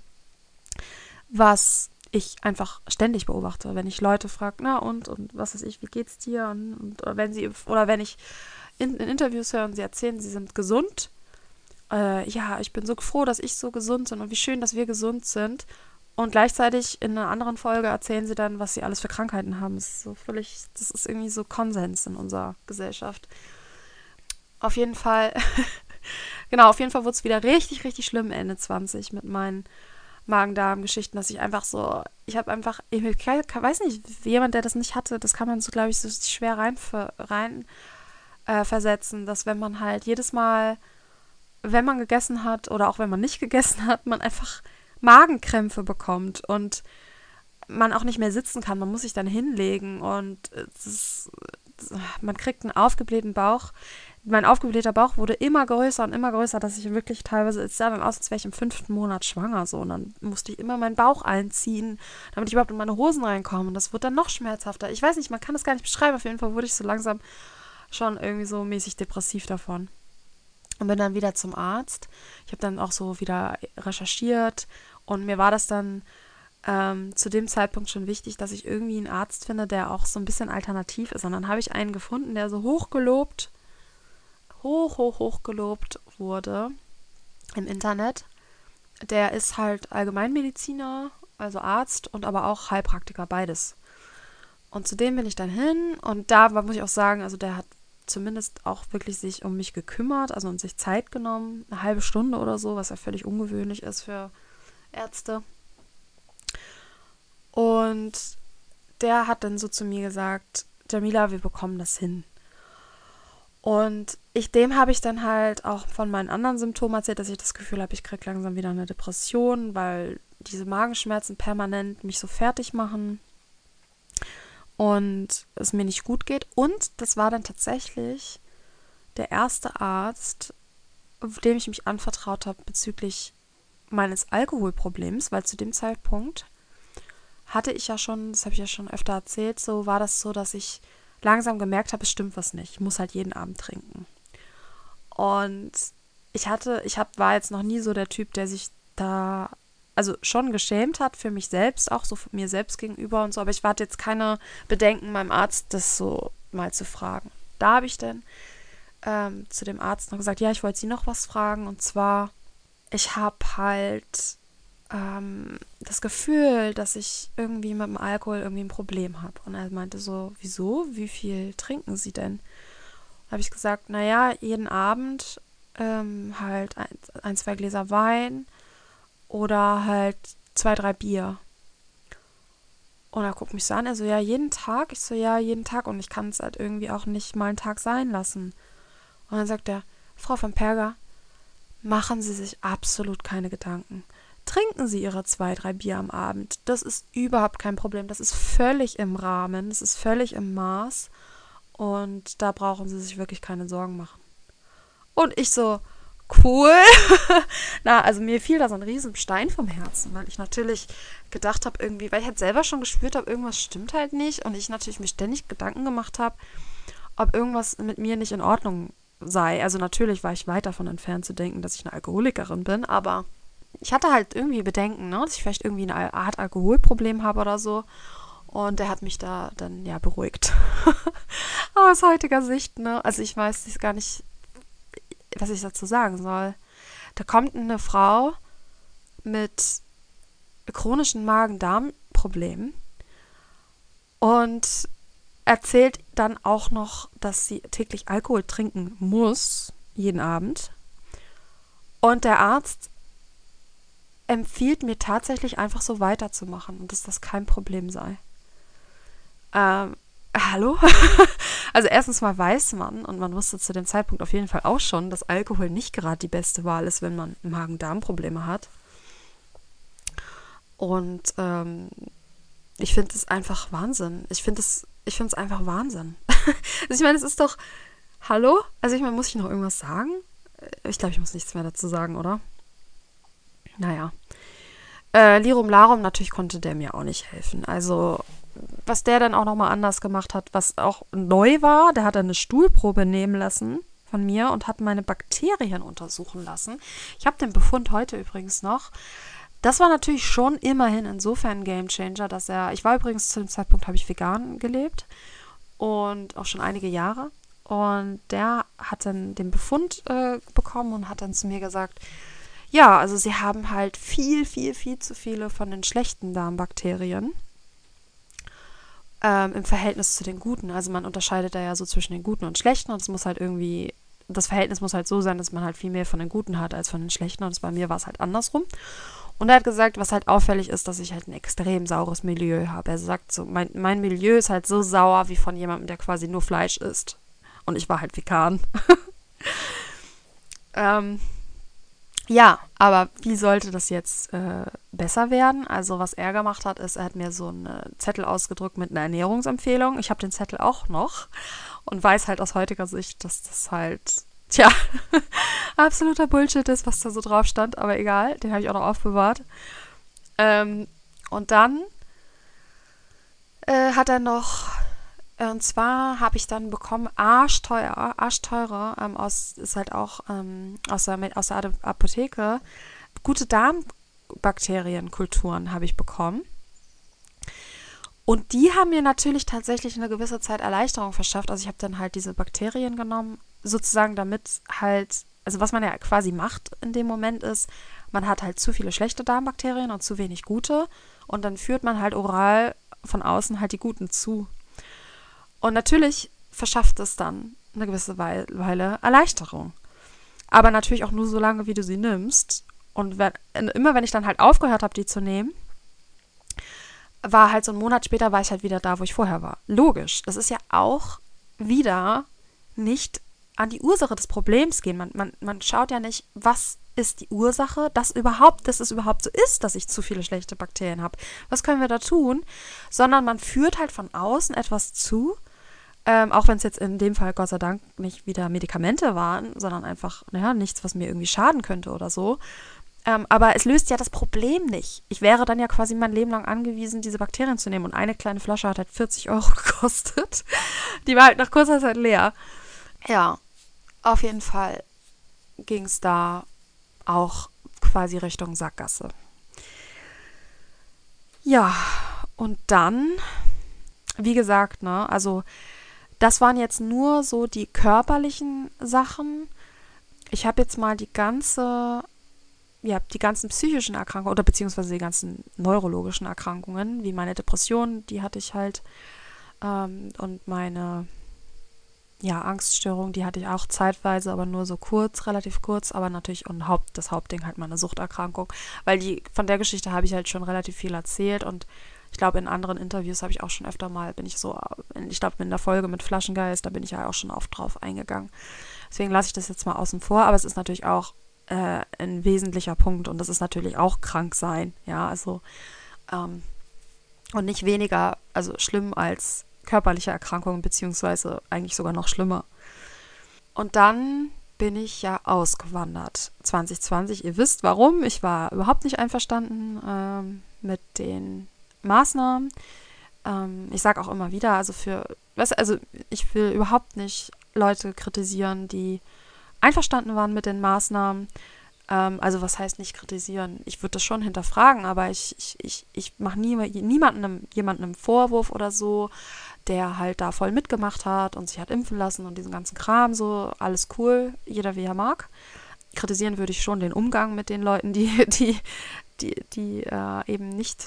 was ich einfach ständig beobachte, wenn ich Leute frage, na und und was weiß ich, wie geht's dir und, und oder wenn sie oder wenn ich in, in, Interviews höre und sie erzählen, sie sind gesund, äh, ja, ich bin so froh, dass ich so gesund bin und wie schön, dass wir gesund sind. Und gleichzeitig in einer anderen Folge erzählen sie dann, was sie alles für Krankheiten haben. Das ist so völlig, das ist irgendwie so Konsens in unserer Gesellschaft. Auf jeden Fall, [LAUGHS] genau, auf jeden Fall wurde es wieder richtig, richtig schlimm Ende 20 mit meinen Magen-Darm-Geschichten, dass ich einfach so, ich habe einfach, ich weiß nicht, jemand, der das nicht hatte, das kann man so, glaube ich, so schwer rein, rein äh, versetzen, dass wenn man halt jedes Mal, wenn man gegessen hat oder auch wenn man nicht gegessen hat, man einfach Magenkrämpfe bekommt und man auch nicht mehr sitzen kann. Man muss sich dann hinlegen und ist, man kriegt einen aufgeblähten Bauch. Mein aufgeblähter Bauch wurde immer größer und immer größer, dass ich wirklich teilweise, es sah dann aus, als wäre ich im fünften Monat schwanger. So. Und dann musste ich immer meinen Bauch einziehen, damit ich überhaupt in meine Hosen reinkomme. Und das wurde dann noch schmerzhafter. Ich weiß nicht, man kann das gar nicht beschreiben. Auf jeden Fall wurde ich so langsam schon irgendwie so mäßig depressiv davon. Und bin dann wieder zum Arzt. Ich habe dann auch so wieder recherchiert und mir war das dann ähm, zu dem Zeitpunkt schon wichtig, dass ich irgendwie einen Arzt finde, der auch so ein bisschen alternativ ist. Und dann habe ich einen gefunden, der so hochgelobt, hoch, hoch, hoch gelobt wurde im Internet. Der ist halt Allgemeinmediziner, also Arzt und aber auch Heilpraktiker, beides. Und zu dem bin ich dann hin und da muss ich auch sagen, also der hat zumindest auch wirklich sich um mich gekümmert, also und sich Zeit genommen, eine halbe Stunde oder so, was ja völlig ungewöhnlich ist für Ärzte. Und der hat dann so zu mir gesagt, Jamila, wir bekommen das hin. Und ich, dem habe ich dann halt auch von meinen anderen Symptomen erzählt, dass ich das Gefühl habe, ich kriege langsam wieder eine Depression, weil diese Magenschmerzen permanent mich so fertig machen und es mir nicht gut geht. Und das war dann tatsächlich der erste Arzt, dem ich mich anvertraut habe bezüglich meines Alkoholproblems, weil zu dem Zeitpunkt hatte ich ja schon, das habe ich ja schon öfter erzählt, so war das so, dass ich langsam gemerkt habe, es stimmt was nicht. Ich muss halt jeden Abend trinken. Und ich hatte, ich hab, war jetzt noch nie so der Typ, der sich da, also schon geschämt hat für mich selbst, auch so mir selbst gegenüber und so, aber ich hatte jetzt keine Bedenken, meinem Arzt das so mal zu fragen. Da habe ich dann ähm, zu dem Arzt noch gesagt, ja, ich wollte Sie noch was fragen und zwar, ich habe halt ähm, das Gefühl, dass ich irgendwie mit dem Alkohol irgendwie ein Problem habe. Und er meinte so, wieso? Wie viel trinken Sie denn? habe ich gesagt, naja, jeden Abend ähm, halt ein, ein, zwei Gläser Wein oder halt zwei, drei Bier. Und er guckt mich so an, er so, ja, jeden Tag? Ich so, ja, jeden Tag. Und ich kann es halt irgendwie auch nicht mal einen Tag sein lassen. Und dann sagt er, Frau von Perger, machen Sie sich absolut keine Gedanken trinken Sie Ihre zwei, drei Bier am Abend. Das ist überhaupt kein Problem. Das ist völlig im Rahmen. Das ist völlig im Maß. Und da brauchen Sie sich wirklich keine Sorgen machen. Und ich so, cool. [LAUGHS] Na, also mir fiel da so ein Riesenstein vom Herzen, weil ich natürlich gedacht habe, irgendwie, weil ich halt selber schon gespürt habe, irgendwas stimmt halt nicht. Und ich natürlich mir ständig Gedanken gemacht habe, ob irgendwas mit mir nicht in Ordnung sei. Also natürlich war ich weit davon entfernt zu denken, dass ich eine Alkoholikerin bin, aber ich hatte halt irgendwie Bedenken, ne, dass ich vielleicht irgendwie eine Art Alkoholproblem habe oder so. Und der hat mich da dann ja beruhigt. [LAUGHS] aus heutiger Sicht, ne? Also ich weiß gar nicht, was ich dazu sagen soll. Da kommt eine Frau mit chronischen Magen-Darm-Problemen und erzählt dann auch noch, dass sie täglich Alkohol trinken muss, jeden Abend. Und der Arzt empfiehlt mir tatsächlich einfach so weiterzumachen und dass das kein Problem sei. Ähm, hallo? [LAUGHS] also erstens mal weiß man, und man wusste zu dem Zeitpunkt auf jeden Fall auch schon, dass Alkohol nicht gerade die beste Wahl ist, wenn man Magen-Darm-Probleme hat. Und ähm, ich finde es einfach Wahnsinn. Ich finde es ich finde es einfach Wahnsinn. [LAUGHS] also ich meine, es ist doch, hallo? Also ich meine, muss ich noch irgendwas sagen? Ich glaube, ich muss nichts mehr dazu sagen, oder? Naja. Äh, Lirum Larum, natürlich konnte der mir auch nicht helfen. Also, was der dann auch nochmal anders gemacht hat, was auch neu war, der hat eine Stuhlprobe nehmen lassen von mir und hat meine Bakterien untersuchen lassen. Ich habe den Befund heute übrigens noch. Das war natürlich schon immerhin insofern ein Game Changer, dass er, ich war übrigens zu dem Zeitpunkt, habe ich vegan gelebt und auch schon einige Jahre. Und der hat dann den Befund äh, bekommen und hat dann zu mir gesagt, ja, also sie haben halt viel, viel, viel zu viele von den schlechten Darmbakterien ähm, im Verhältnis zu den guten. Also man unterscheidet da ja so zwischen den guten und schlechten und es muss halt irgendwie, das Verhältnis muss halt so sein, dass man halt viel mehr von den guten hat als von den schlechten und bei mir war es halt andersrum. Und er hat gesagt, was halt auffällig ist, dass ich halt ein extrem saures Milieu habe. Er sagt so, mein, mein Milieu ist halt so sauer wie von jemandem, der quasi nur Fleisch isst. Und ich war halt vegan. [LAUGHS] ähm, Ja, aber wie sollte das jetzt äh, besser werden? Also was er gemacht hat, ist, er hat mir so einen Zettel ausgedrückt mit einer Ernährungsempfehlung. Ich habe den Zettel auch noch und weiß halt aus heutiger Sicht, dass das halt, tja, [LAUGHS] absoluter Bullshit ist, was da so drauf stand. Aber egal, den habe ich auch noch aufbewahrt. Ähm, und dann äh, hat er noch und zwar habe ich dann bekommen, arschteuer, arschteurer, ähm, aus, ist halt auch ähm, aus, der, aus der Apotheke, gute Darmbakterienkulturen habe ich bekommen. Und die haben mir natürlich tatsächlich eine gewisse Zeit Erleichterung verschafft. Also ich habe dann halt diese Bakterien genommen, sozusagen damit halt, also was man ja quasi macht in dem Moment ist, man hat halt zu viele schlechte Darmbakterien und zu wenig gute. Und dann führt man halt oral von außen halt die guten zu. Und natürlich verschafft es dann eine gewisse Weile Erleichterung. Aber natürlich auch nur so lange, wie du sie nimmst. Und wenn, immer wenn ich dann halt aufgehört habe, die zu nehmen, war halt so ein Monat später, war ich halt wieder da, wo ich vorher war. Logisch. Das ist ja auch wieder nicht an die Ursache des Problems gehen. Man, man, man schaut ja nicht, was ist die Ursache, dass überhaupt, dass es überhaupt so ist, dass ich zu viele schlechte Bakterien habe. Was können wir da tun? Sondern man führt halt von außen etwas zu, ähm, auch wenn es jetzt in dem Fall Gott sei Dank nicht wieder Medikamente waren, sondern einfach, naja, nichts, was mir irgendwie schaden könnte oder so. Ähm, aber es löst ja das Problem nicht. Ich wäre dann ja quasi mein Leben lang angewiesen, diese Bakterien zu nehmen. Und eine kleine Flasche hat halt 40 Euro [LAUGHS] gekostet. Die war halt nach kurzer Zeit leer. Ja, auf jeden Fall ging es da auch quasi Richtung Sackgasse. Ja, und dann, wie gesagt, ne, also das waren jetzt nur so die körperlichen Sachen. Ich habe jetzt mal die ganze, ja, die ganzen psychischen Erkrankungen oder beziehungsweise die ganzen neurologischen Erkrankungen, wie meine Depression, die hatte ich halt, ähm, und meine, ja, Angststörung, die hatte ich auch zeitweise, aber nur so kurz, relativ kurz, aber natürlich und Haupt, das Hauptding halt meine Suchterkrankung, weil die, von der Geschichte habe ich halt schon relativ viel erzählt und glaube, in anderen Interviews habe ich auch schon öfter mal, bin ich so, ich glaube, in der Folge mit Flaschengeist, da bin ich ja auch schon oft drauf eingegangen. Deswegen lasse ich das jetzt mal außen vor, aber es ist natürlich auch äh, ein wesentlicher Punkt und das ist natürlich auch krank sein, ja, also ähm, und nicht weniger, also schlimm als körperliche Erkrankungen, beziehungsweise eigentlich sogar noch schlimmer. Und dann bin ich ja ausgewandert. 2020, ihr wisst warum. Ich war überhaupt nicht einverstanden ähm, mit den Maßnahmen. Ähm, ich sage auch immer wieder, also für, was, also ich will überhaupt nicht Leute kritisieren, die einverstanden waren mit den Maßnahmen. Ähm, also was heißt nicht kritisieren? Ich würde das schon hinterfragen, aber ich, ich, ich, ich mache nie, niemandem jemandem einen Vorwurf oder so, der halt da voll mitgemacht hat und sich hat impfen lassen und diesen ganzen Kram, so alles cool, jeder wie er mag. Kritisieren würde ich schon den Umgang mit den Leuten, die, [LAUGHS] die, die, die äh, eben nicht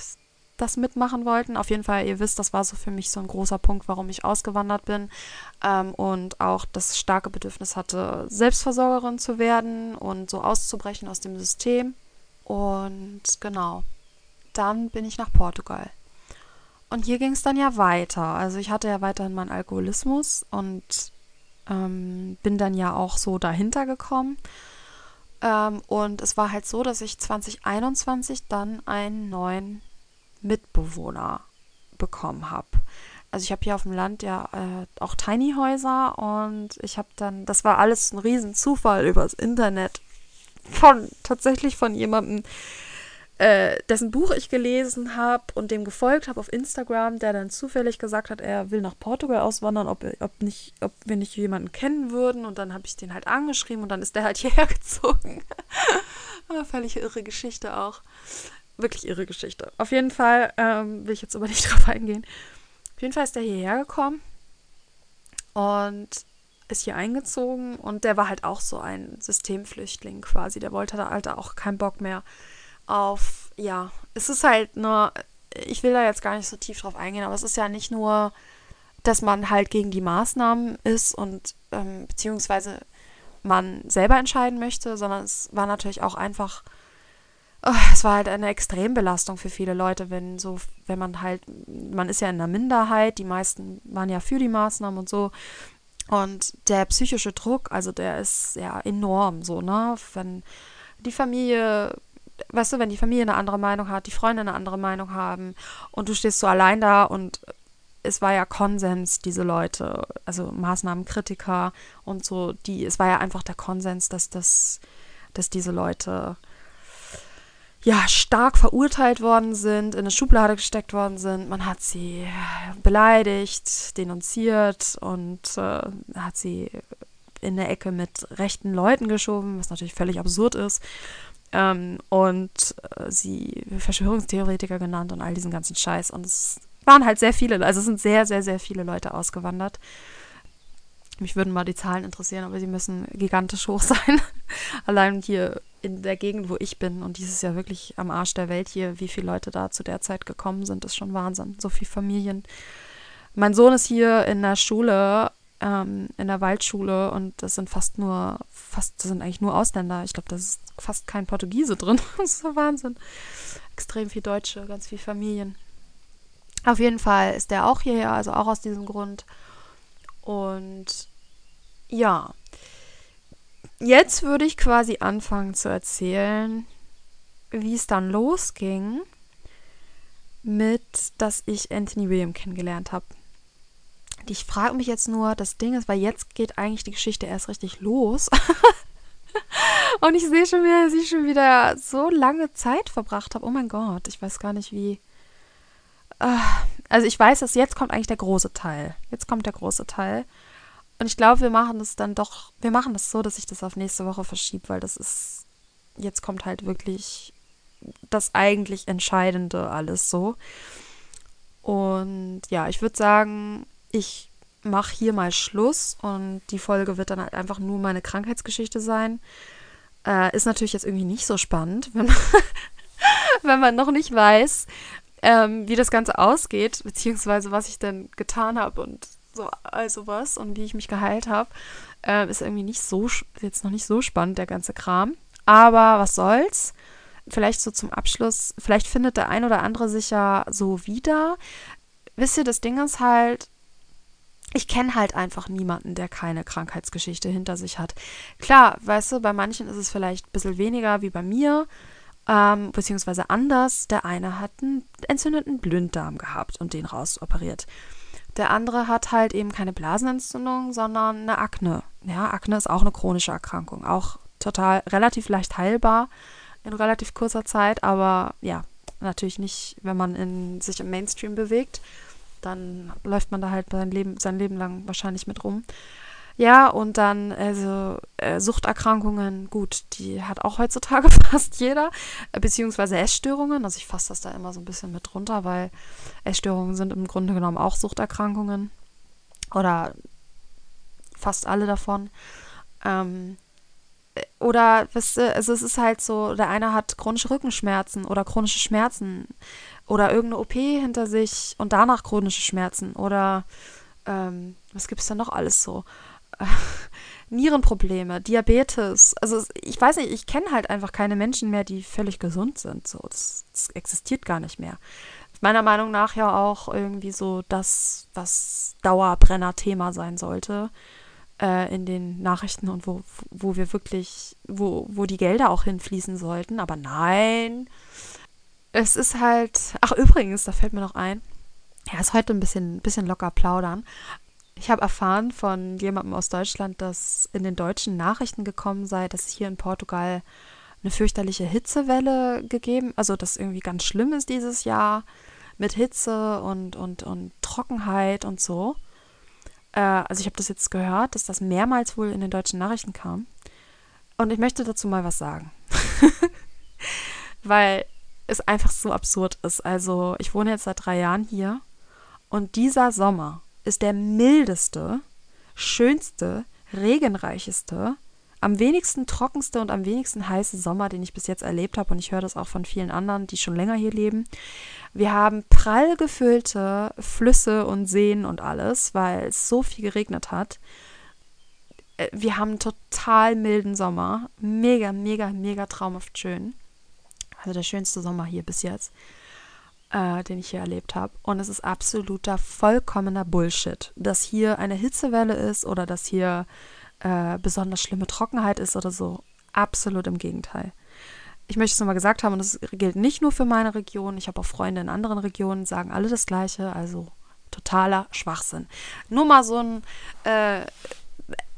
das mitmachen wollten. Auf jeden Fall, ihr wisst, das war so für mich so ein großer Punkt, warum ich ausgewandert bin ähm, und auch das starke Bedürfnis hatte, Selbstversorgerin zu werden und so auszubrechen aus dem System. Und genau, dann bin ich nach Portugal. Und hier ging es dann ja weiter. Also ich hatte ja weiterhin meinen Alkoholismus und ähm, bin dann ja auch so dahinter gekommen. Ähm, und es war halt so, dass ich 2021 dann einen neuen Mitbewohner bekommen habe. Also ich habe hier auf dem Land ja äh, auch Tiny Häuser und ich habe dann, das war alles ein Riesenzufall übers Internet von tatsächlich von jemandem, äh, dessen Buch ich gelesen habe und dem gefolgt habe auf Instagram, der dann zufällig gesagt hat, er will nach Portugal auswandern, ob, ob, nicht, ob wir nicht jemanden kennen würden. Und dann habe ich den halt angeschrieben und dann ist der halt [LAUGHS] hierher gezogen. [LAUGHS] Völlig irre Geschichte auch wirklich irre Geschichte. Auf jeden Fall ähm, will ich jetzt aber [LAUGHS] nicht drauf eingehen. Auf jeden Fall ist der hierher gekommen und ist hier eingezogen und der war halt auch so ein Systemflüchtling quasi. Der wollte da halt auch keinen Bock mehr auf, ja, es ist halt nur, ich will da jetzt gar nicht so tief drauf eingehen, aber es ist ja nicht nur, dass man halt gegen die Maßnahmen ist und ähm, beziehungsweise man selber entscheiden möchte, sondern es war natürlich auch einfach oh, es war halt eine Extrembelastung für viele Leute, wenn so, wenn man halt, man ist ja in einer Minderheit, die meisten waren ja für die Maßnahmen und so. Und der psychische Druck, also der ist ja enorm so, ne? Wenn die Familie, weißt du, wenn die Familie eine andere Meinung hat, die Freunde eine andere Meinung haben und du stehst so allein da und es war ja Konsens, diese Leute, also Maßnahmenkritiker und so, die, es war ja einfach der Konsens, dass das, dass diese Leute ja stark verurteilt worden sind, in eine Schublade gesteckt worden sind. Man hat sie beleidigt, denunziert und äh, hat sie in der Ecke mit rechten Leuten geschoben, was natürlich völlig absurd ist. Ähm, und äh, sie Verschwörungstheoretiker genannt und all diesen ganzen Scheiß. Und es waren halt sehr viele, also es sind sehr, sehr, sehr viele Leute ausgewandert. Mich würden mal die Zahlen interessieren, aber sie müssen gigantisch hoch [LAUGHS] sein. Allein hier in der Gegend, wo ich bin, und dieses Jahr wirklich am Arsch der Welt hier, wie viele Leute da zu der Zeit gekommen sind, ist schon Wahnsinn. So viele Familien. Mein Sohn ist hier in der Schule, ähm, in der Waldschule, und das sind fast nur, fast, das sind eigentlich nur Ausländer. Ich glaube, da ist fast kein Portugiese drin. [LAUGHS] das ist so Wahnsinn. Extrem viel Deutsche, ganz viele Familien. Auf jeden Fall ist der auch hierher, also auch aus diesem Grund. Und ja, jetzt würde ich quasi anfangen zu erzählen, wie es dann losging mit, dass ich Anthony William kennengelernt habe. Ich frage mich jetzt nur, das Ding ist, weil jetzt geht eigentlich die Geschichte erst richtig los. [LAUGHS] Und ich sehe schon wieder, dass ich schon wieder so lange Zeit verbracht habe. Oh mein Gott, ich weiß gar nicht, wie, Ah, also ich weiß, dass jetzt kommt eigentlich der große Teil. Jetzt kommt der große Teil. Und ich glaube, wir machen das dann doch, wir machen das so, dass ich das auf nächste Woche verschiebe, weil das ist, jetzt kommt halt wirklich das eigentlich Entscheidende alles so. Und ja, ich würde sagen, ich mache hier mal Schluss und die Folge wird dann halt einfach nur meine Krankheitsgeschichte sein. Äh, ist natürlich jetzt irgendwie nicht so spannend, wenn man, [LAUGHS] wenn man noch nicht weiß, ähm, wie das Ganze ausgeht, beziehungsweise was ich denn getan habe und so also was und wie ich mich geheilt habe, äh, ist irgendwie nicht so jetzt noch nicht so spannend der ganze Kram. Aber was soll's? Vielleicht so zum Abschluss, vielleicht findet der ein oder andere sich ja so wieder. Wisst ihr, das Ding ist halt, ich kenne halt einfach niemanden, der keine Krankheitsgeschichte hinter sich hat. Klar, weißt du, bei manchen ist es vielleicht ein bisschen weniger wie bei mir ähm, beziehungsweise anders. Der eine hat einen entzündeten Blinddarm gehabt und den rausoperiert. Der andere hat halt eben keine Blasenentzündung, sondern eine Akne. Ja, Akne ist auch eine chronische Erkrankung, auch total relativ leicht heilbar in relativ kurzer Zeit, aber ja, natürlich nicht, wenn man in, sich im Mainstream bewegt. Dann läuft man da halt sein Leben, sein Leben lang wahrscheinlich mit rum. Ja, und dann also äh, Suchterkrankungen, gut, die hat auch heutzutage [LAUGHS] fast jeder, äh, beziehungsweise Essstörungen. Also ich fasse das da immer so ein bisschen mit runter, weil Essstörungen sind im Grunde genommen auch Suchterkrankungen oder fast alle davon. Ähm, äh, oder wisst ihr, also es ist halt so, der eine hat chronische Rückenschmerzen oder chronische Schmerzen oder irgendeine OP hinter sich und danach chronische Schmerzen oder ähm, was gibt es denn noch alles so? [LAUGHS] Nierenprobleme, Diabetes. Also ich weiß nicht, ich kenne halt einfach keine Menschen mehr, die völlig gesund sind. So, das, das existiert gar nicht mehr. Meiner Meinung nach ja auch irgendwie so das, was Dauerbrenner-Thema sein sollte äh, in den Nachrichten und wo, wo wir wirklich, wo, wo die Gelder auch hinfließen sollten. Aber nein, es ist halt. Ach übrigens, da fällt mir noch ein. Ja, ist heute ein bisschen, bisschen locker plaudern. Ich habe erfahren von jemandem aus Deutschland, dass in den deutschen Nachrichten gekommen sei, dass es hier in Portugal eine fürchterliche Hitzewelle gegeben, also dass irgendwie ganz schlimm ist dieses Jahr mit Hitze und, und, und Trockenheit und so. Äh, also ich habe das jetzt gehört, dass das mehrmals wohl in den deutschen Nachrichten kam. Und ich möchte dazu mal was sagen. [LAUGHS] Weil es einfach so absurd ist. Also ich wohne jetzt seit drei Jahren hier und dieser Sommer ist der mildeste, schönste, regenreicheste, am wenigsten trockenste und am wenigsten heiße Sommer, den ich bis jetzt erlebt habe. Und ich höre das auch von vielen anderen, die schon länger hier leben. Wir haben prall gefüllte Flüsse und Seen und alles, weil es so viel geregnet hat. Äh, wir haben einen total milden Sommer. Mega, mega, mega traumhaft schön. Also der schönste Sommer hier bis jetzt äh, den ich hier erlebt habe. Und es ist absoluter, vollkommener Bullshit, dass hier eine Hitzewelle ist oder dass hier äh, besonders schlimme Trockenheit ist oder so. Absolut im Gegenteil. ich möchte es nochmal gesagt haben, und das gilt nicht nur für meine Region, ich habe auch Freunde in anderen Regionen, sagen alle das Gleiche, also totaler Schwachsinn. Nur mal so ein, äh,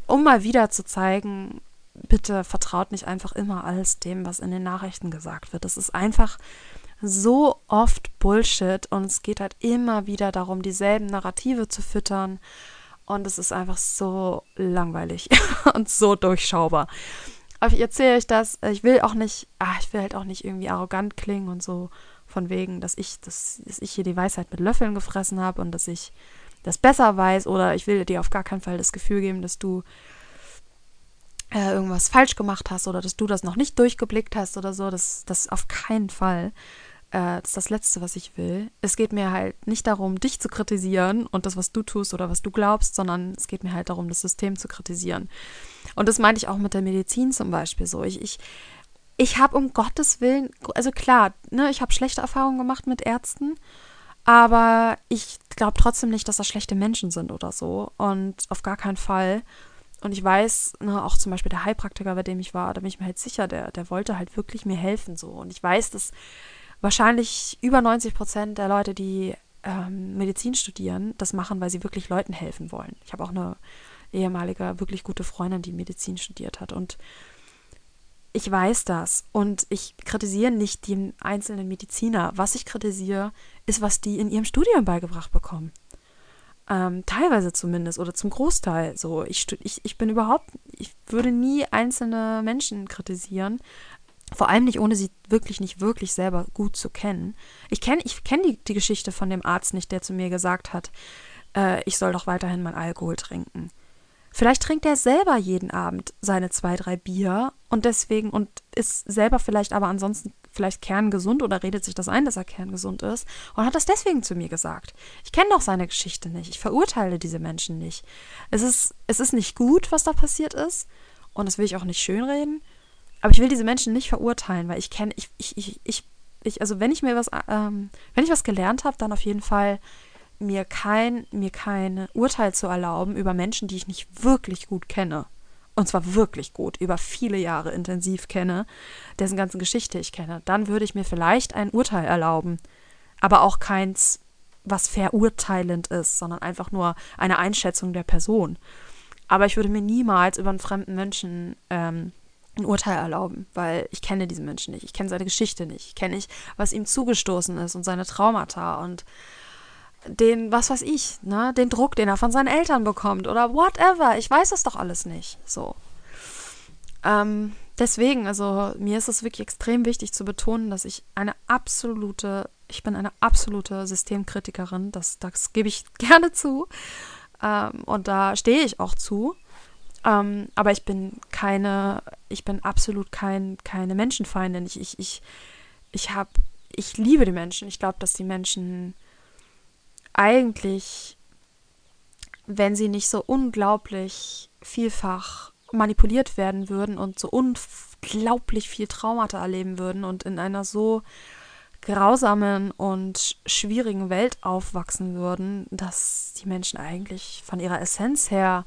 um mal wieder zu zeigen, bitte vertraut nicht einfach immer alles dem, was in den Nachrichten gesagt wird. Das ist einfach so oft Bullshit und es geht halt immer wieder darum, dieselben Narrative zu füttern und es ist einfach so langweilig [LAUGHS] und so durchschaubar. Aber ich erzähle euch das, ich will auch nicht, ach, ich will halt auch nicht irgendwie arrogant klingen und so von wegen, dass ich, dass, dass ich hier die Weisheit mit Löffeln gefressen habe und dass ich das besser weiß oder ich will dir auf gar keinen Fall das Gefühl geben, dass du äh, irgendwas falsch gemacht hast oder dass du das noch nicht durchgeblickt hast oder so. Das, das auf keinen Fall. Äh, das ist das Letzte, was ich will. Es geht mir halt nicht darum, dich zu kritisieren und das, was du tust oder was du glaubst, sondern es geht mir halt darum, das System zu kritisieren. Und das meinte ich auch mit der Medizin zum Beispiel so. Ich, ich, ich habe um Gottes Willen, also klar, ne, ich habe schlechte Erfahrungen gemacht mit Ärzten, aber ich glaube trotzdem nicht, dass das schlechte Menschen sind oder so. Und auf gar keinen Fall. Und ich weiß, ne, auch zum Beispiel der Heilpraktiker, bei dem ich war, da bin ich mir halt sicher, der, der wollte halt wirklich mir helfen so. Und ich weiß, dass wahrscheinlich über 90 Prozent der Leute, die ähm, Medizin studieren, das machen, weil sie wirklich Leuten helfen wollen. Ich habe auch eine ehemalige, wirklich gute Freundin, die Medizin studiert hat. Und ich weiß das. Und ich kritisiere nicht den einzelnen Mediziner. Was ich kritisiere, ist, was die in ihrem Studium beigebracht bekommen. Ähm, teilweise zumindest oder zum Großteil so. Ich, ich, ich bin überhaupt, ich würde nie einzelne Menschen kritisieren. Vor allem nicht, ohne sie wirklich nicht wirklich selber gut zu kennen. Ich kenne ich kenn die, die Geschichte von dem Arzt nicht, der zu mir gesagt hat, äh, ich soll doch weiterhin mein Alkohol trinken. Vielleicht trinkt er selber jeden Abend seine zwei, drei Bier und deswegen und ist selber vielleicht aber ansonsten vielleicht kerngesund oder redet sich das ein, dass er kerngesund ist und hat das deswegen zu mir gesagt. Ich kenne doch seine Geschichte nicht. Ich verurteile diese Menschen nicht. Es ist, es ist nicht gut, was da passiert ist und das will ich auch nicht schönreden. Aber ich will diese Menschen nicht verurteilen, weil ich kenne, ich, ich, ich, ich, ich, also wenn ich mir was, ähm, wenn ich was gelernt habe, dann auf jeden Fall mir kein, mir kein Urteil zu erlauben über Menschen, die ich nicht wirklich gut kenne. Und zwar wirklich gut, über viele Jahre intensiv kenne, dessen ganze Geschichte ich kenne. Dann würde ich mir vielleicht ein Urteil erlauben. Aber auch keins, was verurteilend ist, sondern einfach nur eine Einschätzung der Person. Aber ich würde mir niemals über einen fremden Menschen ähm, ein Urteil erlauben, weil ich kenne diesen Menschen nicht. Ich kenne seine Geschichte nicht. Ich kenne nicht, was ihm zugestoßen ist und seine Traumata und den, was weiß ich, ne, den Druck, den er von seinen Eltern bekommt oder whatever. Ich weiß es doch alles nicht. So. Ähm, deswegen, also mir ist es wirklich extrem wichtig zu betonen, dass ich eine absolute, ich bin eine absolute Systemkritikerin. Das, das gebe ich [LAUGHS] gerne zu. Ähm, und da stehe ich auch zu. Ähm, aber ich bin keine, ich bin absolut kein, keine Menschenfeindin. Ich, ich, ich, ich habe, ich liebe die Menschen. Ich glaube, dass die Menschen eigentlich, wenn sie nicht so unglaublich vielfach manipuliert werden würden und so unglaublich viel Traumata erleben würden und in einer so grausamen und schwierigen Welt aufwachsen würden, dass die Menschen eigentlich von ihrer Essenz her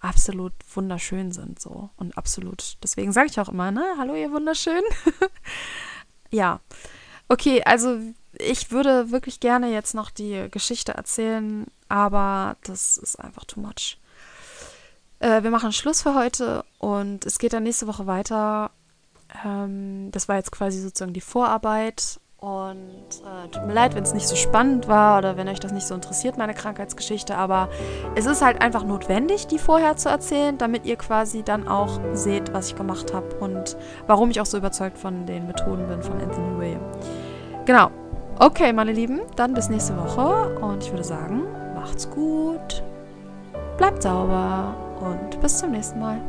absolut wunderschön sind so und absolut. Deswegen sage ich auch immer, ne, hallo ihr wunderschön. [LAUGHS] ja. Okay, also ich würde wirklich gerne jetzt noch die Geschichte erzählen, aber das ist einfach too much. Äh, wir machen Schluss für heute und es geht dann nächste Woche weiter. Ähm, das war jetzt quasi sozusagen die Vorarbeit. Und äh, tut mir leid, wenn es nicht so spannend war oder wenn euch das nicht so interessiert, meine Krankheitsgeschichte. Aber es ist halt einfach notwendig, die vorher zu erzählen, damit ihr quasi dann auch seht, was ich gemacht habe und warum ich auch so überzeugt von den Methoden bin von Anthony William. Genau. Okay, meine Lieben, dann bis nächste Woche und ich würde sagen, macht's gut, bleibt sauber und bis zum nächsten Mal.